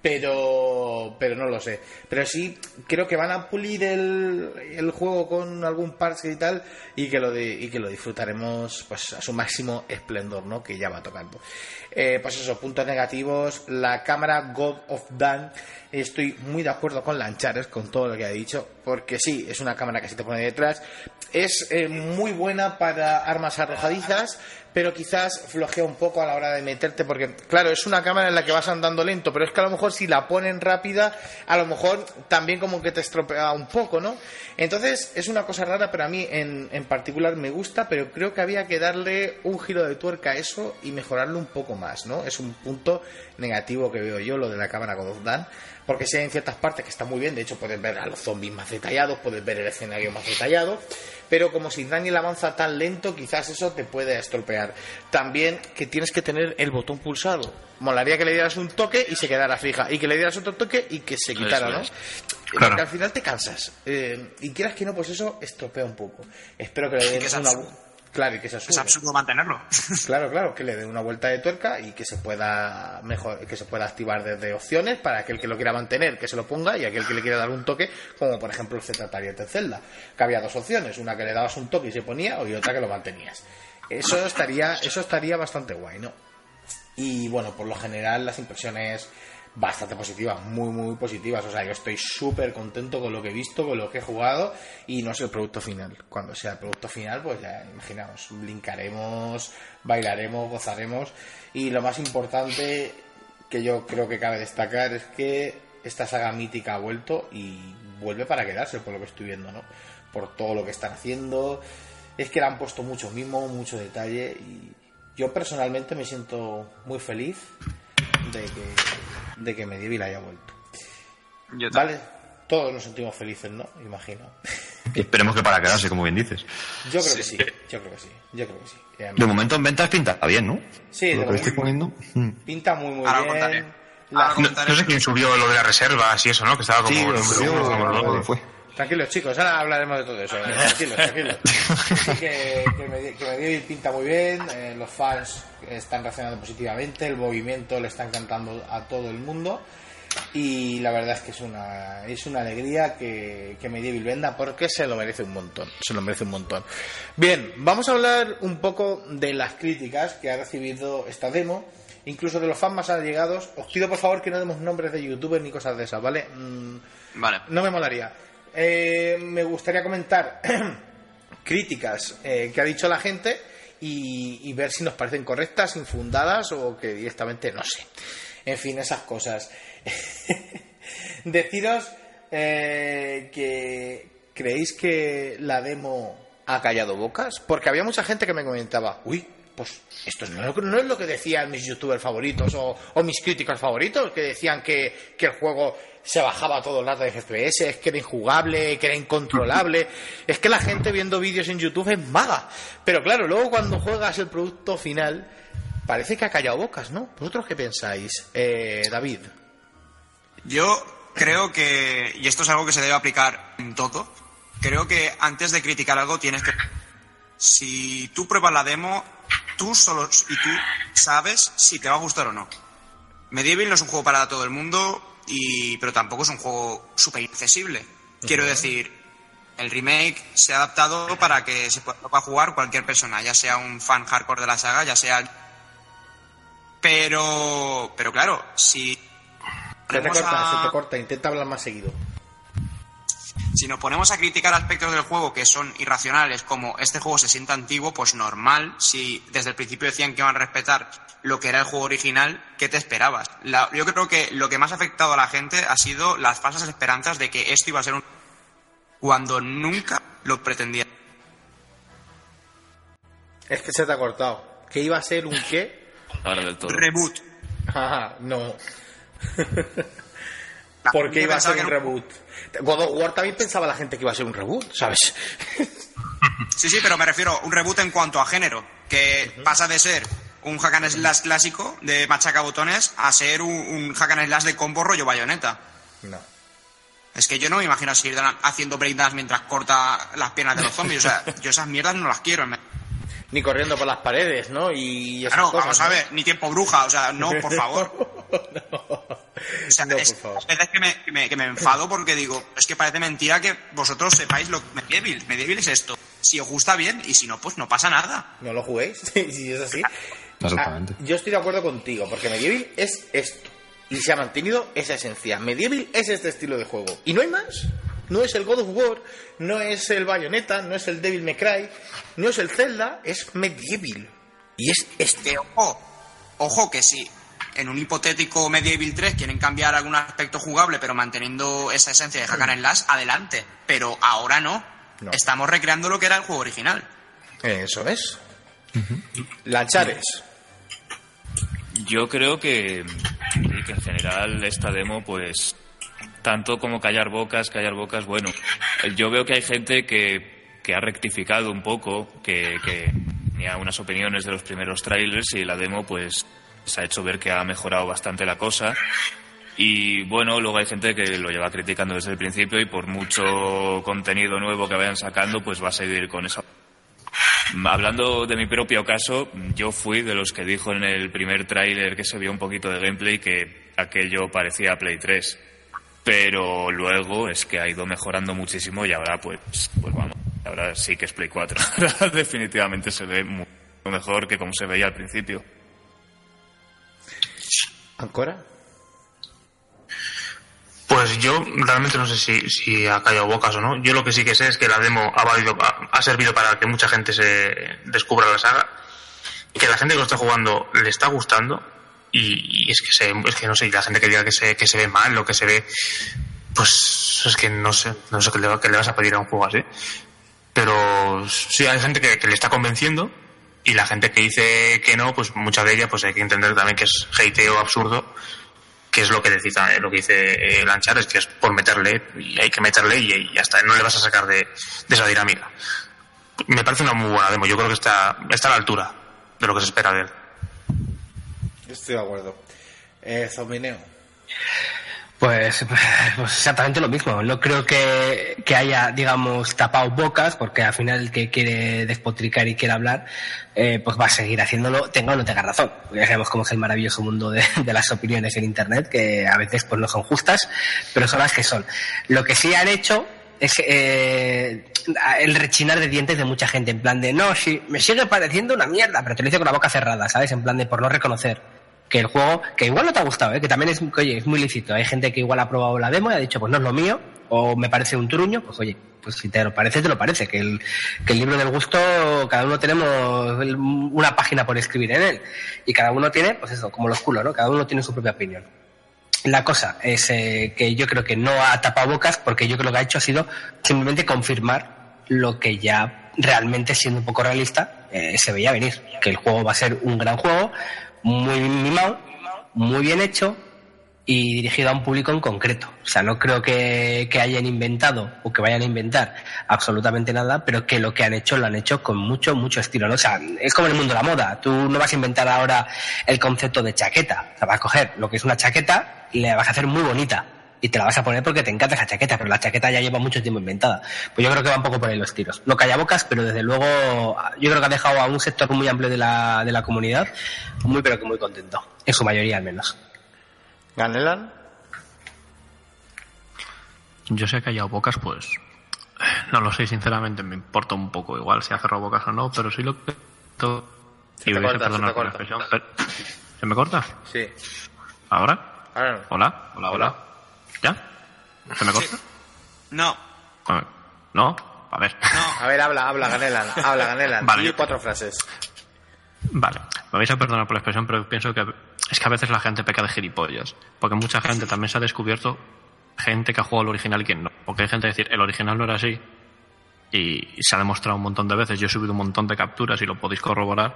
pero pero no lo sé. Pero sí creo que van a pulir el, el juego con algún parche y tal y que lo de- y que lo disfrutaremos pues a su máximo esplendor, ¿no? Que ya va tocando. Eh, pues eso, puntos negativos, la cámara God of Dan estoy muy de acuerdo con Lanchares con todo lo que ha dicho, porque sí, es una cámara que se te pone detrás, es eh, muy buena para armas arrojadizas, pero quizás flojea un poco a la hora de meterte, porque claro, es una cámara en la que vas andando lento, pero es que a lo mejor si la ponen rápida, a lo mejor también como que te estropea un poco, ¿no? Entonces es una cosa rara, pero a mí en, en particular me gusta, pero creo que había que darle un giro de tuerca a eso y mejorarlo un poco más, ¿no? Es un punto negativo que veo yo, lo de la cámara of Dan, porque sí hay en ciertas partes que está muy bien, de hecho puedes ver a los zombies más detallados, puedes ver el escenario más detallado, pero como si Daniel avanza tan lento, quizás eso te puede estropear. También que tienes que tener el botón pulsado. Molaría que le dieras un toque y se quedara fija, y que le dieras otro toque y que se quitara, ¿no? Claro. Porque al final te cansas. Eh, y quieras que no, pues eso estropea un poco. Espero que le den una... Claro, y que se Es absurdo. mantenerlo. <laughs> Claro, claro, que le den una vuelta de tuerca y que se pueda mejor, que se pueda activar desde opciones para aquel que lo quiera mantener, que se lo ponga, y aquel que le quiera dar un toque, como por ejemplo el Z-Target de Zelda, que había dos opciones, una que le dabas un toque y se ponía, y otra que lo mantenías. Eso estaría, eso estaría bastante guay, ¿no? Y bueno, por lo general las impresiones bastante positivas, muy muy positivas. O sea, yo estoy súper contento con lo que he visto, con lo que he jugado y no es el producto final. Cuando sea el producto final, pues ya imaginaos, brincaremos, bailaremos, gozaremos y lo más importante que yo creo que cabe destacar es que esta saga mítica ha vuelto y vuelve para quedarse por lo que estoy viendo, ¿no? Por todo lo que están haciendo. Es que le han puesto mucho mimo, mucho detalle y yo personalmente me siento muy feliz de que, de que Medieval haya vuelto. Yo. ¿Vale? Todos nos sentimos felices, ¿no? Imagino. Y esperemos que para quedarse, como bien dices. Yo creo que sí, yo creo que sí, yo creo que sí. De momento en ventas pinta bien, ¿no? Sí, de Lo que estoy momento. poniendo. mm. Pinta muy muy Ahora bien. contaré. La- No, no sé quién subió lo de las reservas y eso, ¿no? Que estaba como Sí, lo subió, lo fue. Tranquilos chicos, ahora hablaremos de todo eso. eh, Tranquilos, tranquilos. <laughs> Sí, que, que, Medi- que Medieval pinta muy bien, eh, los fans están reaccionando positivamente, el movimiento le está encantando a todo el mundo y la verdad es que es una, es una alegría que, que Medieval venda porque se lo merece un montón, se lo merece un montón. Bien, vamos a hablar un poco de las críticas que ha recibido esta demo, incluso de los fans más allegados. Os pido por favor que no demos nombres de youtubers ni cosas de esas, ¿vale? Mm, Vale. no me molaría. Eh, me gustaría comentar <clears throat> críticas eh, que ha dicho la gente y, ver si nos parecen correctas, infundadas o que directamente no sé. En fin, esas cosas. <laughs> Deciros eh, que creéis que la demo ha callado bocas, porque había mucha gente que me comentaba, uy, pues esto no, es lo que decían mis youtubers favoritos o, o mis críticos favoritos, que decían que, que el juego se bajaba todo el rato de FPS, que era injugable, que era incontrolable. Es que la gente viendo vídeos en YouTube es maga. Pero claro, luego cuando juegas el producto final, parece que ha callado bocas, ¿no? ¿Vosotros qué pensáis? Eh, David. Yo creo que, y esto es algo que se debe aplicar en todo, creo que antes de criticar algo tienes que... Si tú pruebas la demo, tú solo y tú sabes si te va a gustar o no. Medieval no es un juego para todo el mundo, y, pero tampoco es un juego súper inaccesible. Quiero decir, el remake se ha adaptado para que se pueda jugar cualquier persona, ya sea un fan hardcore de la saga, ya sea... Pero, pero claro, si... Se te corta, a- se te corta, intenta hablar más seguido. Si nos ponemos a criticar aspectos del juego que son irracionales, como este juego se siente antiguo, pues normal, si desde el principio decían que iban a respetar lo que era el juego original, ¿qué te esperabas? La- yo creo que lo que más ha afectado a la gente ha sido las falsas esperanzas de que esto iba a ser un... cuando nunca lo pretendía. Es que se te ha cortado. ¿Que iba a ser un qué? Ahora del todo. Reboot. <laughs> Ah, no. <laughs> La ¿Por qué gente iba a ser un reboot? God of War también pensaba la gente que iba a ser un reboot, ¿sabes? <laughs> Sí, sí, pero me refiero a un reboot en cuanto a género, que pasa de ser un hack and slash clásico de machaca botones a ser un, un hack and slash de combo rollo bayoneta. No. Es que yo no me imagino Sheridan haciendo breakdance mientras corta las piernas de los zombies. O sea, yo esas mierdas no las quiero. Ni corriendo por las paredes, ¿no? Y esas Claro, cosas, vamos a ¿no? ver, ni tiempo bruja, o sea, no, por <laughs> favor. <laughs> O sea, No, es- por favor. a veces que me, que, me, que me enfado porque digo, es que parece mentira que vosotros sepáis lo que Medieval. Medieval es esto. Si os gusta bien y si no, pues no pasa nada. ¿No lo juguéis? <laughs> si es así. Exactamente. Ah, yo estoy de acuerdo contigo, porque Medieval es esto. Y se ha mantenido esa esencia. Medieval es este estilo de juego. Y no hay más. No es el God of War, no es el Bayonetta, no es el Devil May Cry, no es el Zelda, es Medieval. Y es este. Ojo, ojo que sí. En un hipotético Medieval 3 quieren cambiar algún aspecto jugable, pero manteniendo esa esencia de Hack and Slash, adelante. Pero ahora no. No. Estamos recreando lo que era el juego original. Eso es. Lanchares. Yo creo que, que en general esta demo, pues, tanto como callar bocas, callar bocas, bueno, yo veo que hay gente que, que ha rectificado un poco, que, tenía unas opiniones de los primeros trailers y la demo, pues, se ha hecho ver que ha mejorado bastante la cosa. Y bueno, luego hay gente que lo lleva criticando desde el principio y por mucho contenido nuevo que vayan sacando, pues va a seguir con esa Hablando de mi propio caso, yo fui de los que dijo en el primer tráiler que se vio un poquito de gameplay que aquello parecía Play 3. Pero luego es que ha ido mejorando muchísimo y ahora pues, pues vamos, ahora sí que es Play 4. <laughs> Ahora definitivamente se ve mucho mejor que como se veía al principio. ¿Ancora? Pues yo realmente no sé si, si ha callado bocas o no. Yo lo que sí que sé es que la demo ha, valido, ha, ha servido para que mucha gente se descubra la saga, que la gente que lo está jugando le está gustando y, es que se, es que no sé, y la gente que diga que se, que se ve mal o que se ve, pues es que no sé, no sé qué le, qué le vas a pedir a un juego así. Pero sí hay gente que, le está convenciendo y la gente que dice que no, pues mucha de ella pues hay que entender también que es hateo absurdo que es lo que dice, eh, lo que dice eh, Lanchar, es que es por meterle, y hay que meterle y, y ya está, no le vas a sacar de, de esa dinámica. Me parece una muy buena demo, yo creo que está, está a la altura de lo que se espera de él. Estoy de acuerdo. Eh. Pues, <laughs> pues exactamente lo mismo. No creo que, que haya, digamos, tapado bocas, porque al final el que quiere despotricar y quiere hablar, eh, pues va a seguir haciéndolo, tenga o no tenga razón. Ya sabemos cómo es el maravilloso mundo de, de las opiniones en Internet, que a veces pues no son justas, pero son las que son. Lo que sí han hecho es eh, el rechinar de dientes de mucha gente, en plan de, no, sí, me sigue pareciendo una mierda, pero te lo dice con la boca cerrada, ¿sabes? En plan de por no reconocer que el juego, que igual no te ha gustado, ¿eh? que también es, oye, es muy lícito. Hay gente que igual ha probado la demo y ha dicho, pues no es lo mío, o me parece un truño, pues oye, pues si te lo parece, te lo parece. Que el, que el libro del gusto, cada uno tenemos una página por escribir en él. Y cada uno tiene, pues eso, como los culos, ¿no? Cada uno tiene su propia opinión. La cosa es eh, que yo creo que no ha tapado bocas porque yo creo que ha hecho ha sido simplemente confirmar lo que ya realmente, siendo un poco realista, eh, se veía venir. Que el juego va a ser un gran juego, muy mimado, muy bien hecho y dirigido a un público en concreto. O sea, no creo que, que hayan inventado o que vayan a inventar absolutamente nada, pero que lo que han hecho lo han hecho con mucho, mucho estilo. ¿no? O sea, es como en el mundo de la moda. Tú no vas a inventar ahora el concepto de chaqueta. O sea, vas a coger lo que es una chaqueta y la vas a hacer muy bonita. Y te la vas a poner porque te encanta esa chaqueta, pero la chaqueta ya lleva mucho tiempo inventada. Pues yo creo que va un poco por ahí los tiros. No calla bocas, pero desde luego yo creo que ha dejado a un sector muy amplio de la, de la comunidad muy pero que muy contento. En su mayoría al menos. Ganelan. Yo sé que haya bocas, pues no lo sé, sinceramente, me importa un poco igual si ha cerrado bocas o no, pero sí lo que... Se y te corta, se te corta. pero- ¿Se me corta? Sí. ¿Ahora? Ahora no. ¿Hola? ¿Hola, hola? ¿Ya? ¿Se me corta? No, A ver. ¿No? A ver. A ver, habla, habla, Ganelan. Habla, Ganelan. Vale. Cuatro frases. Vale, me vais a perdonar por la expresión, pero pienso que es que a veces la gente peca de gilipollas. Porque mucha gente también se ha descubierto gente que ha jugado el original y quien no. Porque hay gente que decir, el original no era así. Y se ha demostrado un montón de veces. Yo he subido un montón de capturas y lo podéis corroborar.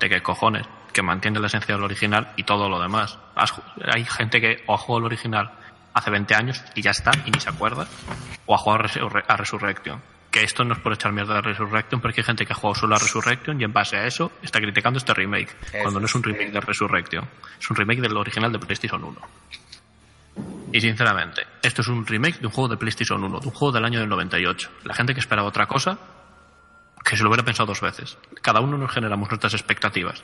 De que cojones, que mantiene la esencia del original y todo lo demás. Hay gente que o ha jugado el original hace 20 años y ya está, y ni se acuerda. O ha jugado a Resurrection. Que esto no es por echar mierda a Resurrection, porque hay gente que ha jugado solo a Resurrection y en base a eso está criticando este remake. cuando no es un remake de Resurrection, es un remake del original de PlayStation 1. Y sinceramente, esto es un remake de un juego de PlayStation 1, de un juego del año del 98. La gente que esperaba otra cosa, que se lo hubiera pensado dos veces. Cada uno nos generamos nuestras expectativas.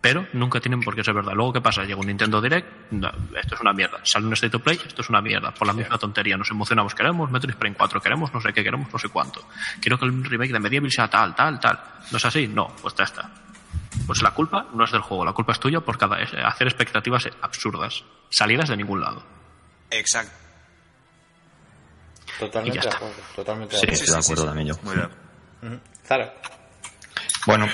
Pero nunca tienen por qué ser verdad. Luego, ¿qué pasa? Llega un Nintendo Direct, no, esto es una mierda. Sale un State of Play, esto es una mierda. Por la misma tontería, nos emocionamos. Queremos Metroid Prime 4, queremos no sé qué, queremos no sé cuánto. Quiero que el remake de Medieval sea tal, tal, tal. ¿No es así? No, pues ya está. Pues la culpa no es del juego, la culpa es tuya por cada, hacer expectativas absurdas, salidas de ningún lado. Exacto. Totalmente Y ya de está. acuerdo. Totalmente Sí, estoy de acuerdo también yo. Muy bien. Zara. Bueno,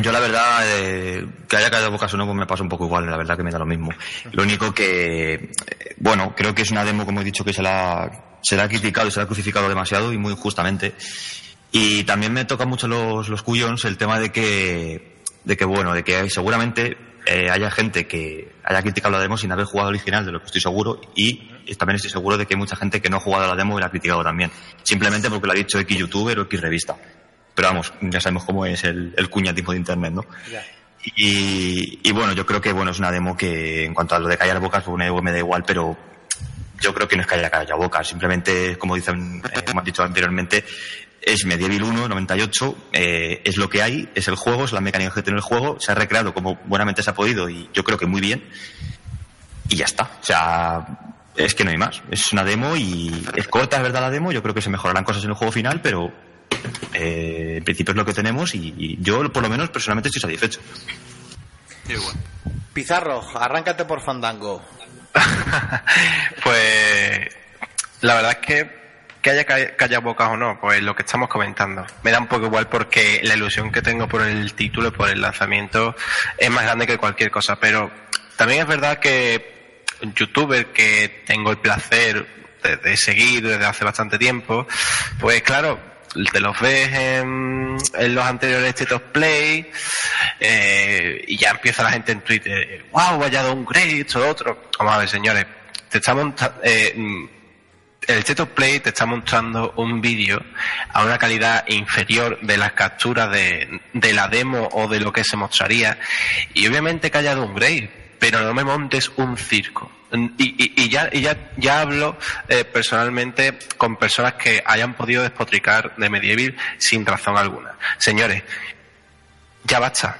yo la verdad, eh, que haya caído bocas o no, me pasa un poco igual, la verdad que me da lo mismo. Lo único que, eh, bueno, creo que es una demo, como he dicho, que se la, ha criticado y se la ha crucificado demasiado y muy injustamente. Y también me toca mucho los, los cuyons el tema de que, de que bueno, de que seguramente eh, haya gente que haya criticado la demo sin haber jugado al original, de lo que estoy seguro, y también estoy seguro de que hay mucha gente que no ha jugado la demo y la ha criticado también. Simplemente porque lo ha dicho X youtuber o X revista. Pero vamos, ya sabemos cómo es el, el cuñatismo de internet, ¿no? Ya. Y, y bueno, yo creo que bueno es una demo que en cuanto a lo de callar bocas, pues me, me da igual, pero yo creo que no es haya callar bocas, simplemente, como dicen, eh, como han dicho anteriormente, es Medieval 1, 98, eh, es lo que hay, es el juego, es la mecánica que tiene el juego, se ha recreado como buenamente se ha podido y yo creo que muy bien, y ya está. O sea, es que no hay más. Es una demo y es corta, es verdad la demo, yo creo que se mejorarán cosas en el juego final, pero eh, en principio es lo que tenemos y, y yo por lo menos personalmente estoy satisfecho. Igual. Pizarro, arráncate por Fandango. <laughs> Pues la verdad es que que haya ca- callado bocas o no, pues lo que estamos comentando. Me da un poco igual porque la ilusión que tengo por el título, por el lanzamiento, es más grande que cualquier cosa. Pero también es verdad que un youtuber que tengo el placer de, de seguir desde hace bastante tiempo, pues claro, te los ves en, los anteriores State of Play eh, y ya empieza la gente en Twitter, wow, vaya downgrade, esto, lo otro. Vamos a ver, señores, te estamos eh, mm, el State of Play te está mostrando un vídeo a una calidad inferior de las capturas de, de la demo o de lo que se mostraría y obviamente que haya downgrade pero no me montes un circo y, y- y ya, y ya, ya hablo eh, personalmente con personas que hayan podido despotricar de Medieval sin razón alguna señores ya basta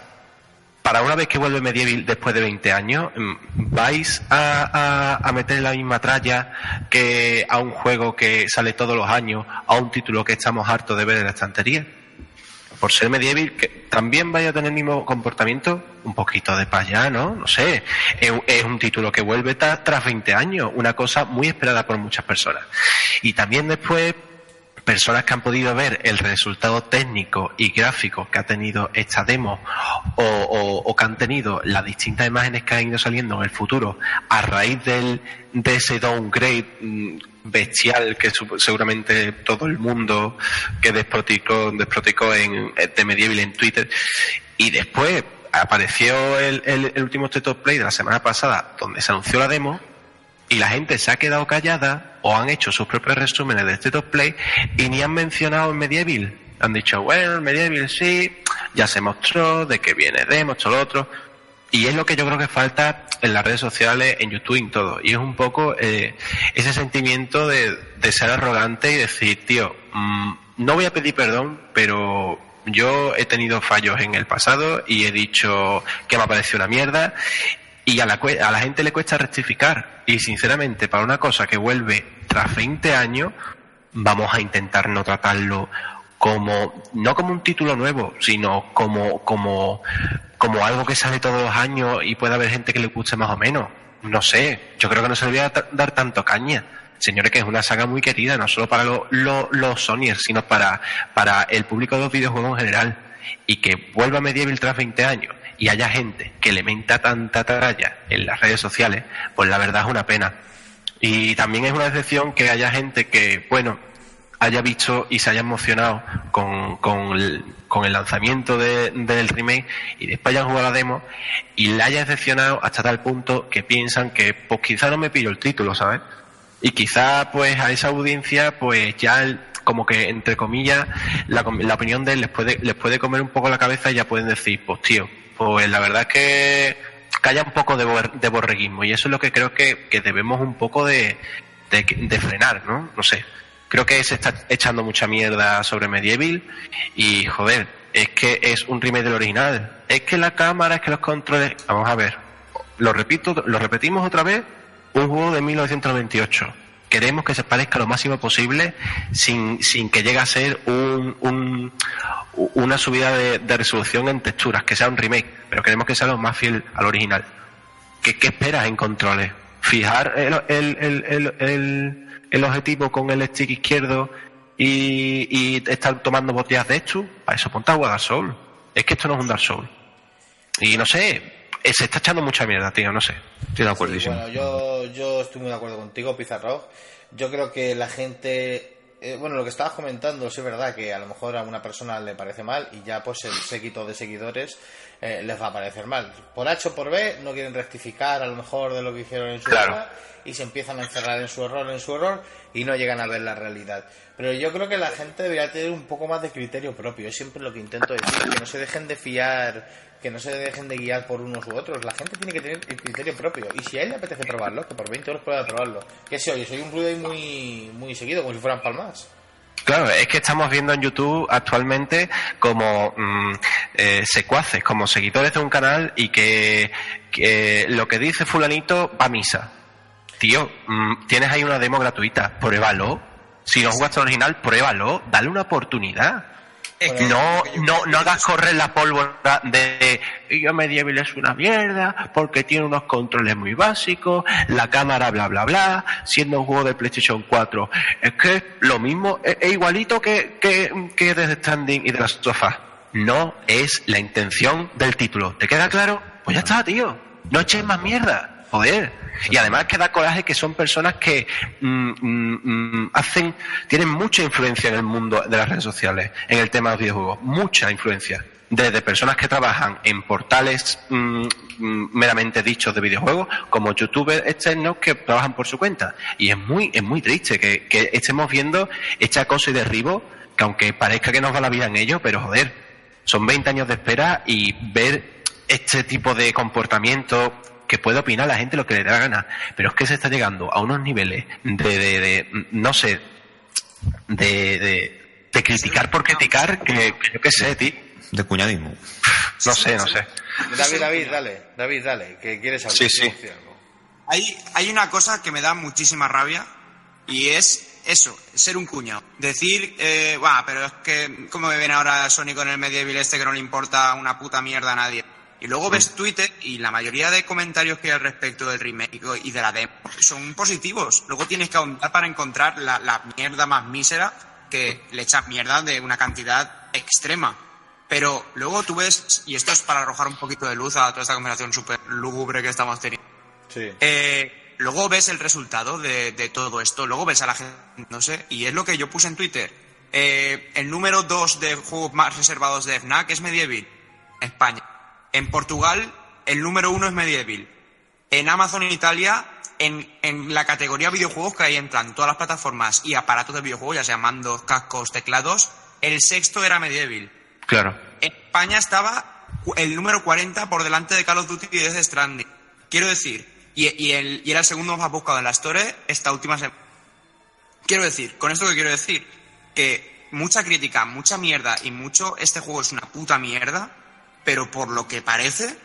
para una vez que vuelve Medieval después de 20 años, mm, ¿vais a, a, a meter la misma tralla que a un juego que sale todos los años, a un título que estamos hartos de ver en la estantería? Por ser Medieval, que también vaya a tener el mismo comportamiento, un poquito de para allá, ¿no? No sé. Es, es un título que vuelve tra- tras 20 años, una cosa muy esperada por muchas personas. Y también después personas que han podido ver el resultado técnico y gráfico que ha tenido esta demo o, que han tenido las distintas imágenes que han ido saliendo en el futuro a raíz del, de ese downgrade mm, bestial que seguramente todo el mundo que desproticó, desproticó en, de Medieval en Twitter. Y después apareció el, el- el último State of Play de la semana pasada donde se anunció la demo y la gente se ha quedado callada o han hecho sus propios resúmenes de State of Play y ni han mencionado el Medieval. Han dicho, bueno, el Medieval sí, ya se mostró, de que viene demo, esto lo otro. Y es lo que yo creo que falta en las redes sociales, en YouTube y en todo. Y es un poco eh, ese sentimiento de, de ser arrogante y decir, tío, mm, no voy a pedir perdón, pero yo he tenido fallos en el pasado y he dicho que me ha parecido una mierda y a la, a la gente le cuesta rectificar. Y sinceramente, para una cosa que vuelve tras 20 años, vamos a intentar no tratarlo como, no como un título nuevo, sino como, como, como algo que sale todos los años y puede haber gente que le guste más o menos. No sé, yo creo que no se le voy a dar tanto caña. Señores, que es una saga muy querida, no solo para lo- lo- los Sonyers, sino para, para el público de los videojuegos en general. Y que vuelva Medieval tras 20 años y haya gente que le menta tanta tralla en las redes sociales, pues la verdad es una pena. Y también es una decepción que haya gente que, bueno, haya visto y se haya emocionado con, con, el, con el lanzamiento de- del remake y después hayan jugado la demo y le haya decepcionado hasta tal punto que piensan que pues quizá no me pillo el título, ¿sabes? Y quizá pues a esa audiencia pues ya como que, entre comillas, la, la opinión de él les puede, les puede comer un poco la cabeza y ya pueden decir, pues tío, pues la verdad es que, haya un poco de borreguismo y eso es lo que creo que, que debemos un poco de, de, de frenar, ¿no? No sé. Creo que se está echando mucha mierda sobre Medieval y, joder, es que es un remake del original. Es que la cámara, es que los controles... Vamos a ver. Lo repito, lo repetimos otra vez. Un juego de 1998. Queremos que se parezca lo máximo posible sin, sin que llegue a ser un, un- una subida de, de resolución en texturas, que sea un remake, pero queremos que sea lo más fiel al original. ¿Qué, qué esperas en controles? ¿Fijar el, el, el, el, el- objetivo con el stick izquierdo y, y estar tomando botellas de esto? Para eso ponte a jugar Dark Soul. Es que esto no es un Dark Soul. Y no sé, se está echando mucha mierda, tío, no sé. Estoy de. Bueno, yo, yo estoy muy de acuerdo contigo, Pizarro. Yo creo que la gente. eh, bueno, lo que estabas comentando, sí es verdad que a lo mejor a una persona le parece mal y ya pues el séquito de seguidores eh, les va a parecer mal. Por H o por B no quieren rectificar a lo mejor de lo que hicieron en su Claro. día y se empiezan a encerrar en su error, en su error y no llegan a ver la realidad. Pero yo creo que la gente debería tener un poco más de criterio propio. Es siempre lo que intento decir, que no se dejen de fiar, que no se dejen de guiar por unos u otros. La gente tiene que tener el criterio propio. Y si a él le apetece probarlo, que por 20 euros pueda probarlo. Que si oye, soy un ruido ahí muy, muy seguido, como si fueran palmas. Claro, es que estamos viendo en YouTube actualmente como mm, eh, secuaces, como seguidores de un canal y que, lo que dice fulanito va a misa. Tío, mm, tienes ahí una demo gratuita, pruébalo. Si no jugaste al original, pruébalo, dale una oportunidad. No, no, no hagas correr la pólvora de yo Medieval es una mierda porque tiene unos controles muy básicos, la cámara bla bla bla, siendo un juego de PlayStation 4. Es que lo mismo, es, es igualito que, que, que The Standing y de las sofás. No es la intención del título. ¿Te queda claro? Pues ya está, tío. No eches más mierda. Joder. Y además que da coraje que son personas que mm, mm, mm, hacen, tienen mucha influencia en el mundo de las redes sociales, en el tema de los videojuegos, mucha influencia. Desde personas que trabajan en portales mm, meramente dichos de videojuegos, como youtubers externos que trabajan por su cuenta. Y es muy, es muy triste que, que estemos viendo este acoso y derribo, que aunque parezca que nos va la vida en ello, pero joder, son 20 años de espera y ver este tipo de comportamiento que puede opinar la gente lo que le dé la gana, pero es que se está llegando a unos niveles de, de, de, no sé, de, de, de criticar por criticar, que, que yo qué sé, tío. De cuñadismo. No sé, no sé. David, David, dale. David, dale. Que quieres hablar. Sí, sí. Hay, hay una cosa que me da muchísima rabia y es eso, ser un cuñado. Decir, eh, "Buah, pero es que, ¿cómo me ven ahora Sony con el medieval este que no le importa una puta mierda a nadie? Y luego ves Twitter y la mayoría de comentarios que hay al respecto del remake y de la demo son positivos. Luego tienes que ahondar para encontrar la, la mierda más mísera que le echas mierda de una cantidad extrema. Pero luego tú ves, y esto es para arrojar un poquito de luz a toda esta conversación súper lúgubre que estamos teniendo. Sí. Eh, luego ves el resultado de, de todo esto, luego ves a la gente, no sé, y es lo que yo puse en Twitter. Eh, el número 2 de juegos más reservados de FNAC es Medieval, España. En Portugal, el número 1 es Medieval. En Amazon en Italia, en, en la categoría videojuegos que ahí entran todas las plataformas y aparatos de videojuegos, ya sean mandos, cascos, teclados, el sexto era Medieval. Claro. En España estaba el número 40 por delante de Call of Duty y de Stranding. Quiero decir, y, y el, y era el segundo más buscado en la Store esta última semana. Quiero decir, con esto que quiero decir, que mucha crítica, mucha mierda y mucho este juego es una puta mierda, pero por lo que parece,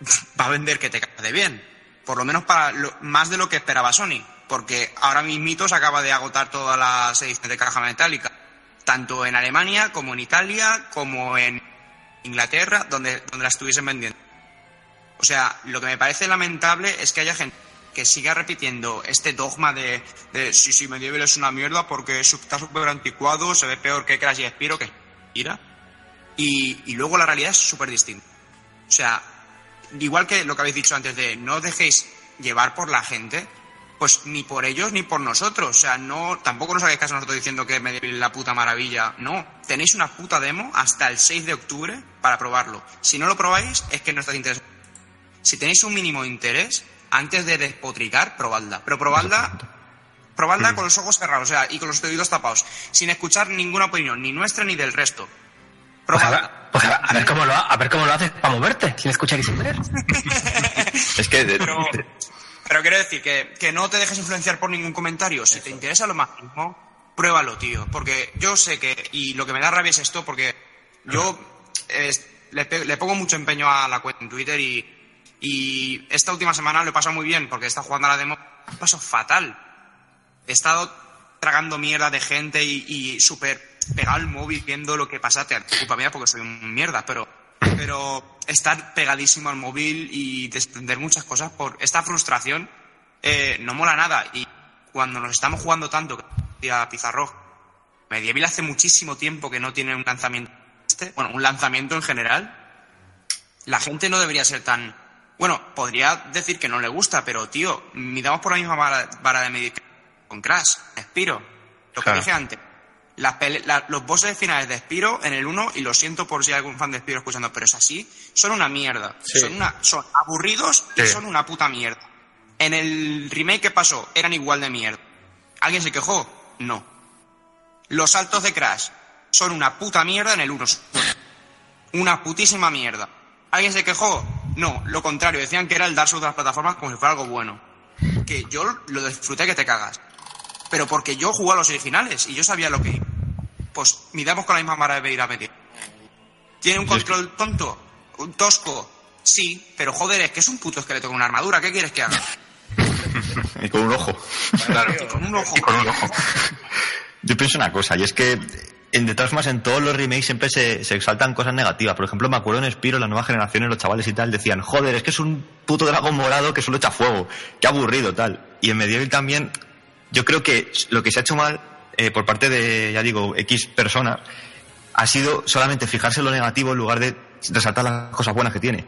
<laughs> va a vender que te cae de bien. Por lo menos para lo- más de lo que esperaba Sony. Porque ahora mismito se acaba de agotar todas las ediciones de caja metálica. Tanto en Alemania, como en Italia, como en Inglaterra, donde, donde la estuviesen vendiendo. O sea, lo que me parece lamentable es que haya gente que siga repitiendo este dogma de, de sí, sí, Medieval es una mierda porque está súper anticuado, se ve peor que Crash y Spiro, que ira. Y, y luego la realidad es súper distinta. O sea, igual que lo que habéis dicho antes de no dejéis llevar por la gente, pues ni por ellos ni por nosotros. O sea, no, tampoco nos hagáis caso a nosotros diciendo que es la puta maravilla. No, tenéis una puta demo hasta el 6 de octubre para probarlo. Si no lo probáis, es que no estáis interesados. Si tenéis un mínimo de interés, antes de despotricar, probadla. Pero probadla Probadla con los ojos cerrados, o sea, y con los oídos tapados, sin escuchar ninguna opinión, ni nuestra ni del resto. Pues a, ver, pues a- a ver cómo lo, ha- a ver cómo lo haces para moverte, sin escuchar y sin ver. Es que de- Pero, de- pero quiero decir que, que no te dejes influenciar por ningún comentario. Si te interesa lo más mismo, pruébalo, tío. Porque yo sé que, y lo que me da rabia es esto, porque yo eh, le, pongo mucho empeño a la cuenta en Twitter y, y esta última semana lo he pasado muy bien porque he estado jugando a la demo. Pasado fatal. He estado tragando mierda de gente y, y súper pegado al móvil viendo lo que pasa. Te culpa mía porque soy un mierda, pero, pero estar pegadísimo al móvil y desprender muchas cosas por esta frustración eh, no mola nada. Y cuando nos estamos jugando tanto, que decía Pizarro, Medieval hace muchísimo tiempo que no tiene un lanzamiento, este, bueno, un lanzamiento en general. La gente no debería ser tan. Bueno, podría decir que no le gusta, pero tío, midamos por la misma vara, vara de medir con Crash, Spiro. Lo que Claro. dije antes. Las la- los bosses finales de Spiro en el 1, y lo siento por si hay algún fan de Spiro escuchando, pero es así, son una mierda. Sí. Son, una, son aburridos y son una puta mierda. En el remake que pasó, eran igual de mierda. ¿Alguien se quejó? No. Los saltos de Crash son una puta mierda en el 1. Una putísima mierda. ¿Alguien se quejó? No, lo contrario, decían que era el Dark Souls de las plataformas como si fuera algo bueno. Que yo lo disfruté que te cagas. Pero porque yo jugué a los originales y yo sabía lo que iba. Pues midamos con la misma vara de ir a medir. ¿Tiene un control tonto? ¿Un tosco? Sí, pero joder, es que es un puto esqueleto con una armadura. ¿Qué quieres que haga? <laughs> y con un ojo. Claro. Y con un ojo. Y con un ojo. Yo pienso una cosa, y es que en de todas formas en todos los remakes siempre se, se exaltan cosas negativas. Por ejemplo, me acuerdo en Spiro, las nuevas generaciones, los chavales y tal, decían, joder, es que es un puto dragón morado que solo echa fuego, qué aburrido, tal. Y en Medieval también, yo creo que lo que se ha hecho mal eh, por parte de, ya digo, X personas, ha sido solamente fijarse en lo negativo en lugar de resaltar las cosas buenas que tiene.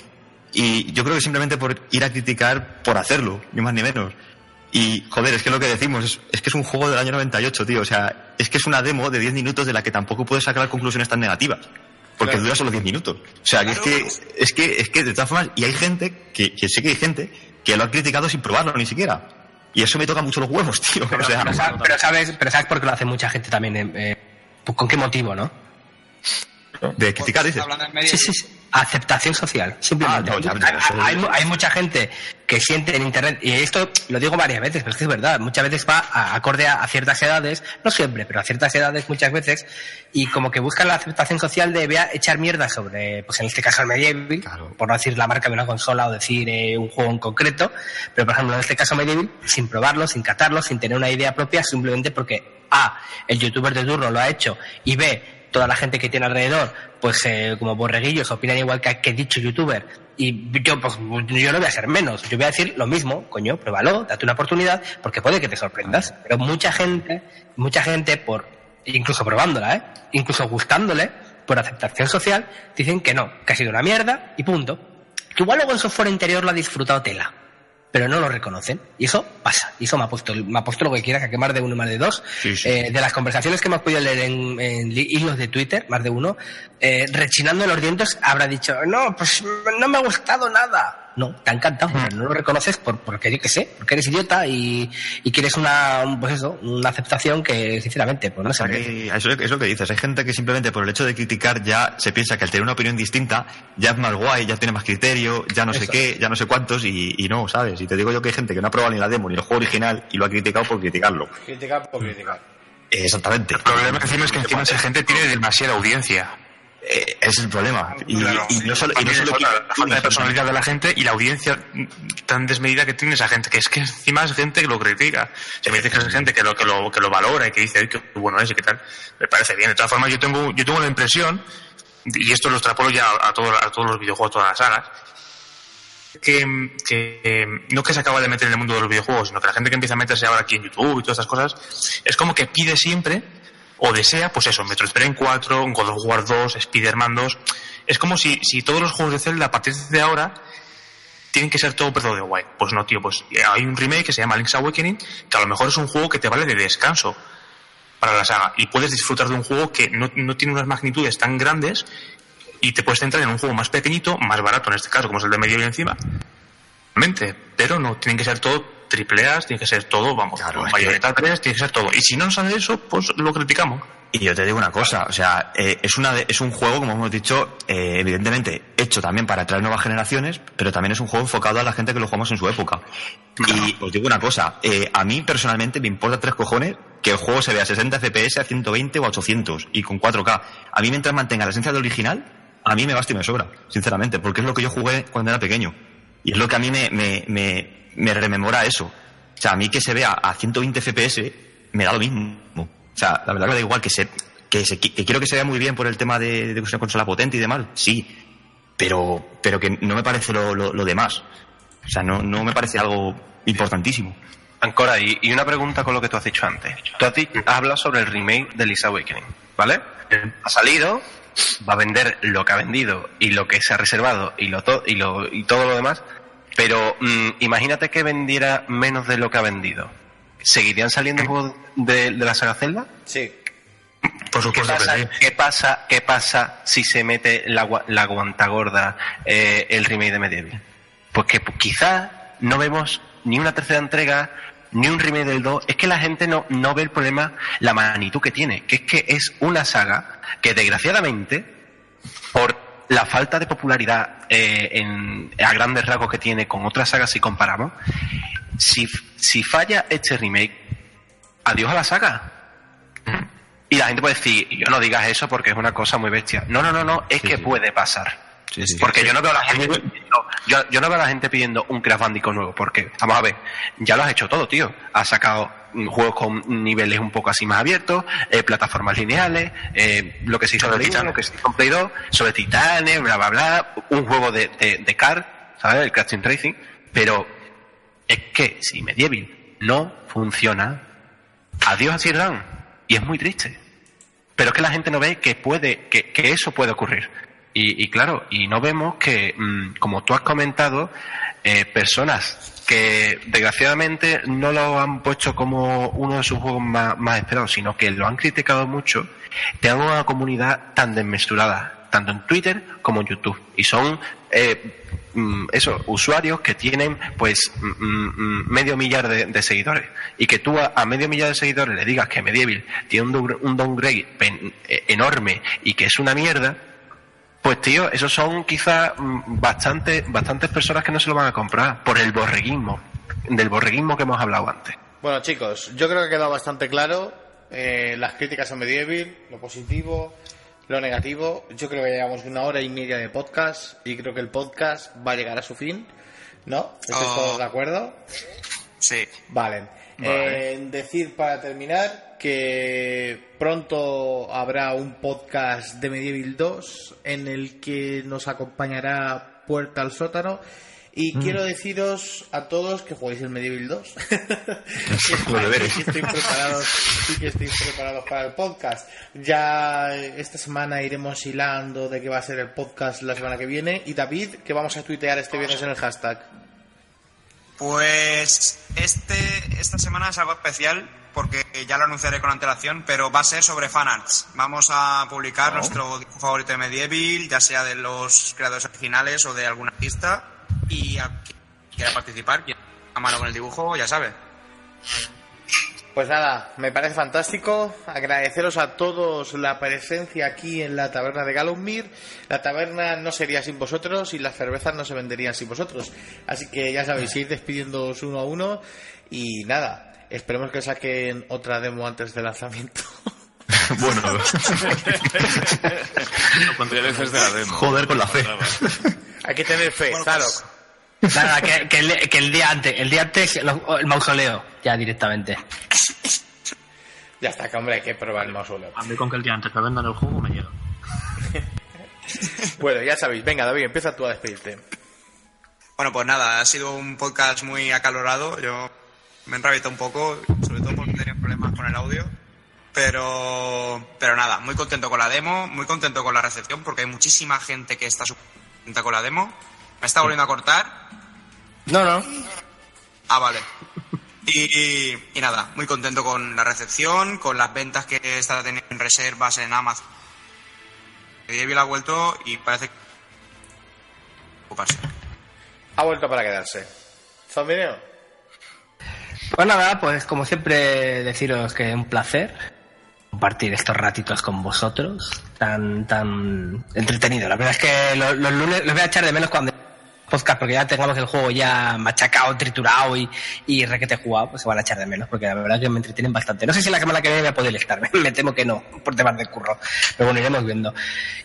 Y yo creo que simplemente por ir a criticar por hacerlo, ni más ni menos. Y, joder, es que lo que decimos es, es que es un juego del año 98, tío. O sea, es que es una demo de 10 minutos de la que tampoco puedes sacar conclusiones tan negativas. Porque Claro. dura solo 10 minutos. O sea, que es que, es que, es que de todas formas, y hay gente, que, que sé que hay gente, que lo ha criticado sin probarlo ni siquiera. Y eso me toca mucho los huevos, <laughs> tío. Pero, o sea, pero sa- pero sabes, pero sabes por qué lo hace mucha gente también. eh, eh, pues, ¿Con qué motivo, no? de criticar, dices. Hablando en medio- Sí, sí, sí. Aceptación social, simplemente. Ah, no, hay, es- mu- hay mucha gente que siente en internet, y esto lo digo varias veces, pero es que es verdad, muchas veces va a- acorde a, a ciertas edades, no siempre, pero a ciertas edades muchas veces, y como que buscan la aceptación social de vea, echar mierda sobre, pues en este caso el Medieval, Claro. por no decir la marca de una consola o decir eh, un juego en concreto, pero por ejemplo en este caso Medieval, sin probarlo, sin catarlo, sin tener una idea propia, simplemente porque A, el youtuber de turno lo ha hecho, y B, toda la gente que tiene alrededor, pues eh, como borreguillos, opinan igual que, que dicho youtuber. Y yo, pues, yo no voy a ser menos. Yo voy a decir lo mismo, coño, pruébalo, date una oportunidad, porque puede que te sorprendas. Pero mucha gente, mucha gente, por incluso probándola, ¿eh? incluso gustándole, por aceptación social, dicen que no, que ha sido una mierda y punto. Que igual luego en su fuera interior lo ha disfrutado tela, pero no lo reconocen. Y eso pasa. Y eso me ha puesto, me ha puesto lo que quiera, que más de uno, más de dos. Sí, sí. Eh, de las conversaciones que hemos podido leer en, en hilos de Twitter, más de uno, eh, rechinando en los dientes, habrá dicho, no, pues no me ha gustado nada. No, te ha encantado, pero no lo reconoces por, porque yo qué sé, porque eres idiota y, y quieres una, un- pues eso, una aceptación que, sinceramente, pues no sé. Eso es lo que dices. Hay gente que simplemente por el hecho de criticar ya se piensa que al tener una opinión distinta ya es más guay, ya tiene más criterio, ya no sé Eso qué, ya no sé cuántos y, y no, ¿sabes? Y te digo yo que hay gente que no ha probado ni la demo ni el juego original y lo ha criticado por criticarlo. Criticar por criticar. Exactamente. El problema encima es que encima esa gente tiene demasiada audiencia. Eh, ese es el problema. Y, Claro. y no solo, y no solo falta de personalidad de la gente y la audiencia tan desmedida que tiene esa gente, que es que encima es gente que lo critica. Si me dices que es gente que lo, que lo, que lo valora y que dice, "Ay, qué bueno es y qué tal, me parece bien. De todas formas, yo tengo, yo tengo la impresión, y esto lo extrapolo ya a, todo- a todos los videojuegos, todas las sagas, que, que no que se acaba de meter en el mundo de los videojuegos, sino que la gente que empieza a meterse ahora aquí en YouTube y todas estas cosas, es como que pide siempre o desea, pues eso, Metroid Prime 4, un God of War 2, Spider-Man 2. Es como si, si todos los juegos de Zelda a partir de ahora tienen que ser todo perdo de guay. Pues no, tío, pues hay un remake que se llama Link's Awakening, que a lo mejor es un juego que te vale de descanso para la saga y puedes disfrutar de un juego que no, no tiene unas magnitudes tan grandes y te puedes centrar en un juego más pequeñito, más barato en este caso, como es el de Medieval encima. Realmente, pero no tienen que ser todo triple A, tiene que ser todo, vamos, Claro, Bayonetta 3, tiene que ser todo. Y si no sale eso, pues lo criticamos. Y yo te digo una cosa, o sea, eh, es, una de- es un juego, como hemos dicho, eh, evidentemente hecho también para atraer nuevas generaciones, pero también es un juego enfocado a la gente que lo jugamos en su época. Y os digo una cosa, eh, a mí personalmente me importa tres cojones que el juego se vea a 60 FPS, a 120 o a 800 y con 4K. A mí mientras mantenga la esencia del original, a mí me basta y me sobra, sinceramente, porque es lo que yo jugué cuando era pequeño. Y es lo que a mí me, me, me, me rememora eso. O sea, a mí que se vea a 120 FPS me da lo mismo. O sea, la verdad que me da igual que se, que, se- que quiero que se vea muy bien por el tema de, de una consola potente y demás, sí. Pero, pero que no me parece lo, lo, lo demás. O sea, no, no me parece algo importantísimo. Ancora, y, y una pregunta con lo que tú has dicho antes. Tú has, di- has sobre el remake de Link's Awakening, ¿vale? Ha salido, va a vender lo que ha vendido y lo que se ha reservado y, lo to- y, lo, y todo lo demás, pero mm, imagínate que vendiera menos de lo que ha vendido. ¿Seguirían saliendo juegos de, de la saga Zelda? Sí. Por ¿Qué pasa, que sí. qué pasa, qué pasa si se mete la, la guanta gorda eh, el remake de Medieval? Pues que pues, quizás no vemos ni una tercera entrega, ni un remake del 2. Es que la gente no, no ve el problema, la magnitud que tiene, que es que es una saga que desgraciadamente, por la falta de popularidad eh, en, a grandes rasgos que tiene con otras sagas si comparamos, si, si falla este remake, adiós a la saga. Y la gente puede decir, yo no digas eso porque es una cosa muy bestia. No, no, no, no, es que puede pasar. Sí, porque yo no veo a la gente pidiendo, yo, yo no veo a la gente pidiendo un Crash Bandicoot nuevo, porque, vamos a ver, ya lo has hecho todo, tío. Has sacado juegos con niveles un poco así más abiertos, eh, plataformas lineales, eh, lo que se hizo Sobre Play 1, Titanes. lo que se hizo Play 2, sobre titanes, bla, bla, bla, un juego de, de, de car, ¿sabes? El Crash Team Racing, pero es que si Medieval no funciona, adiós a Sir Down. Y es muy triste. Pero es que la gente no ve que puede, que, que eso puede ocurrir. Y, y claro, y no vemos que, mm, como tú has comentado, eh, personas que desgraciadamente no lo han puesto como uno de sus juegos más, esperados, sino que lo han criticado mucho, tengan una comunidad tan desmesurada, tanto en Twitter como en YouTube. Y son eh, mm, eso, usuarios que tienen pues mm, mm, medio millar de, seguidores. Y que tú a, medio millar de seguidores le digas que Medieval tiene un, un downgrade eh, enorme y que es una mierda, pues tío, esos son quizás mm, bastante, bastantes personas que no se lo van a comprar por el borreguismo, del borreguismo que hemos hablado antes. Bueno, chicos, yo creo que ha quedado bastante claro eh, las críticas a Medieval, lo positivo, lo negativo. Yo creo que llevamos una hora y media de podcast y creo que el podcast va a llegar a su fin. ¿No? ¿Estáis Oh. todos de acuerdo? Sí. Vale. Eh, decir para terminar que pronto habrá un podcast de Medieval 2 en el que nos acompañará Puerta al Sótano. Y quiero deciros a todos que juguéis el Medieval 2. Los deberes. y que estéis preparados, y que estéis preparados para el podcast. Ya esta semana iremos hilando de qué va a ser el podcast la semana que viene. Y David, que vamos a tuitear este viernes en el hashtag. Pues este, esta semana es algo especial porque ya lo anunciaré con antelación, pero va a ser sobre fanarts. Vamos a publicar nuestro dibujo favorito de Medieval, ya sea de los creadores originales o de algún artista. Y a quien quiera participar, quien a mano con el dibujo, ya sabe. Pues nada, me parece fantástico. Agradeceros a todos la presencia aquí en la taberna de Galumir. La taberna no sería sin vosotros y las cervezas no se venderían sin vosotros. Así que ya sabéis, <laughs> ir despidiéndoos uno a uno. Y nada, esperemos que saquen otra demo antes del lanzamiento. <laughs> bueno, veces de la demo. Joder con la fe. Hay que tener fe, Bueno, claro. pues, Nada, que, que el, que el día antes, el día antes el mausoleo, ya directamente. Ya está, que hombre, hay que probar el mausoleo. A mí con que el día antes me vendan el juego me llega. <laughs> Bueno, ya sabéis. Venga, David, empieza tú a despedirte. Bueno, pues nada, ha sido un podcast muy acalorado. Yo me he enrabietado un poco, sobre todo porque tenía problemas con el audio. Pero, pero nada, muy contento con la demo, muy contento con la recepción, porque hay muchísima gente que está contenta con la demo. Me está volviendo a cortar. No, no. Ah, vale. Y, y- y nada, muy contento con la recepción, con las ventas que está teniendo en reservas en Amazon. Medieval ha vuelto y parece que... ocuparse. Ha vuelto para quedarse. Zombineo. Pues nada, pues como siempre deciros que es un placer compartir estos ratitos con vosotros, tan tan entretenido. La verdad es que los, los lunes los voy a echar de menos cuando podcast porque ya tengamos el juego ya machacado, triturado y, y requete jugado, pues se van a echar de menos, porque la verdad que me entretienen bastante. No sé si la semana que viene voy a poder estar, <laughs> me temo que no, por temas de curro, pero bueno, iremos viendo.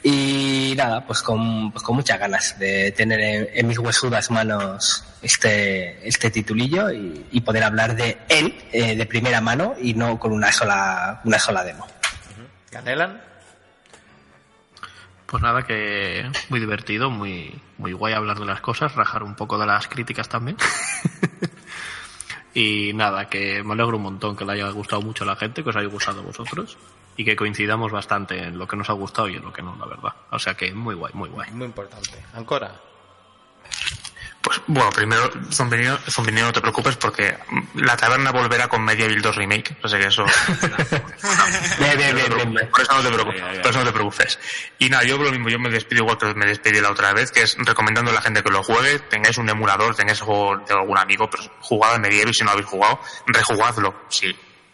Y nada, pues con, pues con muchas ganas de tener en, en mis huesudas manos este, este titulillo y, y poder hablar de él eh, de primera mano y no con una sola, una sola demo. ¿Canelan? Pues nada, que muy divertido, muy, muy guay hablar de las cosas, rajar un poco de las críticas también. <laughs> y nada, que me alegro un montón que le haya gustado mucho a la gente, que os haya gustado a vosotros y que coincidamos bastante en lo que nos ha gustado y en lo que no, la verdad. O sea que muy guay, muy guay. Muy importante. Ancora. Pues bueno, primero, Zombineo, no te preocupes porque la taberna volverá con Medieval 2 Remake. O sea que eso. <laughs> Bien, bien, bien, bien, bien. Por eso no te preocupes. Por eso no te preocupes. Y nada, yo lo mismo, yo me despido igual que me despedí la otra vez, que es recomendando a la gente que lo juegue, tengáis un emulador, tengáis el juego de algún amigo, pero jugad a Medieval si no lo habéis jugado, rejugadlo, si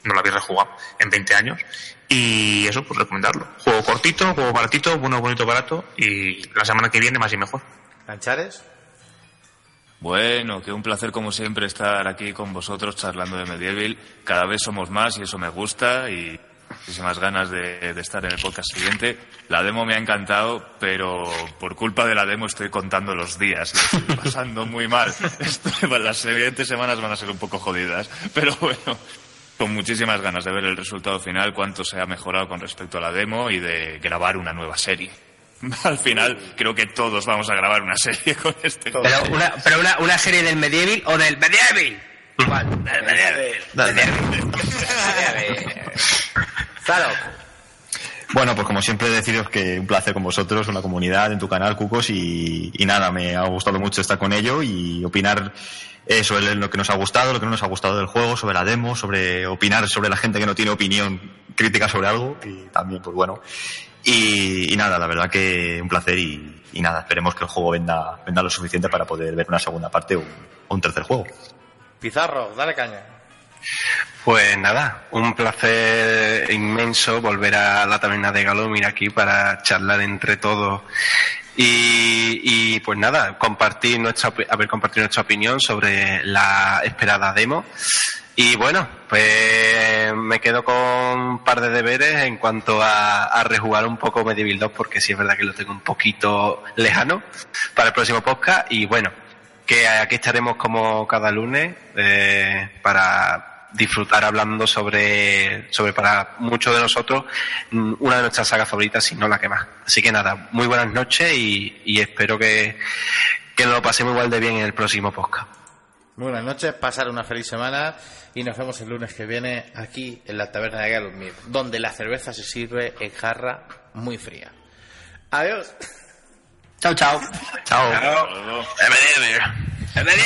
no lo habéis rejugado en 20 años. Y eso, pues recomendarlo. Juego cortito, juego baratito, bueno, bonito, barato, y la semana que viene más y mejor. ¿Canchares? Bueno, que un placer como siempre estar aquí con vosotros charlando de Medieval. Cada vez somos más y eso me gusta y muchísimas ganas de, de, estar en el podcast siguiente. La demo me ha encantado, pero por culpa de la demo estoy contando los días. Lo estoy <laughs> pasando muy mal. Estoy, las siguientes semanas van a ser un poco jodidas, pero bueno. Con muchísimas ganas de ver el resultado final, cuánto se ha mejorado con respecto a la demo y de grabar una nueva serie. <laughs> Al final, creo que todos vamos a grabar una serie con este Pero una, pero una, una serie del Medieval o del Medieval. ¿Cuál? Del Medieval. <laughs> Claro. Bueno, pues como siempre deciros que un placer con vosotros, una comunidad en tu canal, Cucos, y, y nada, me ha gustado mucho estar con ello y opinar eh, sobre lo que nos ha gustado, lo que no nos ha gustado del juego, sobre la demo, sobre opinar sobre la gente que no tiene opinión crítica sobre algo y también, pues bueno. Y, y nada, la verdad que un placer y, y, nada, esperemos que el juego venda, venda lo suficiente para poder ver una segunda parte o, o un tercer juego. Pizarro, dale caña. Pues nada, un placer inmenso volver a la taberna de Galomir aquí para charlar entre todos y, y, pues nada, compartir nuestra, haber compartido nuestra opinión sobre la esperada demo. Y bueno, pues me quedo con un par de deberes en cuanto a, a rejugar un poco Medieval 2 porque sí es verdad que lo tengo un poquito lejano para el próximo podcast y bueno, que aquí estaremos como cada lunes eh, para disfrutar hablando sobre, sobre para muchos de nosotros una de nuestras sagas favoritas, si no la que más. Así que nada, muy buenas noches y, y espero que, que nos lo pasemos igual de bien en el próximo podcast. Muy buenas noches, pasar una feliz semana y nos vemos el lunes que viene aquí en la taberna de Galumir, donde la cerveza se sirve en jarra muy fría. Adiós. Chao, chao. Chao. Chao. Medieval. Medieval.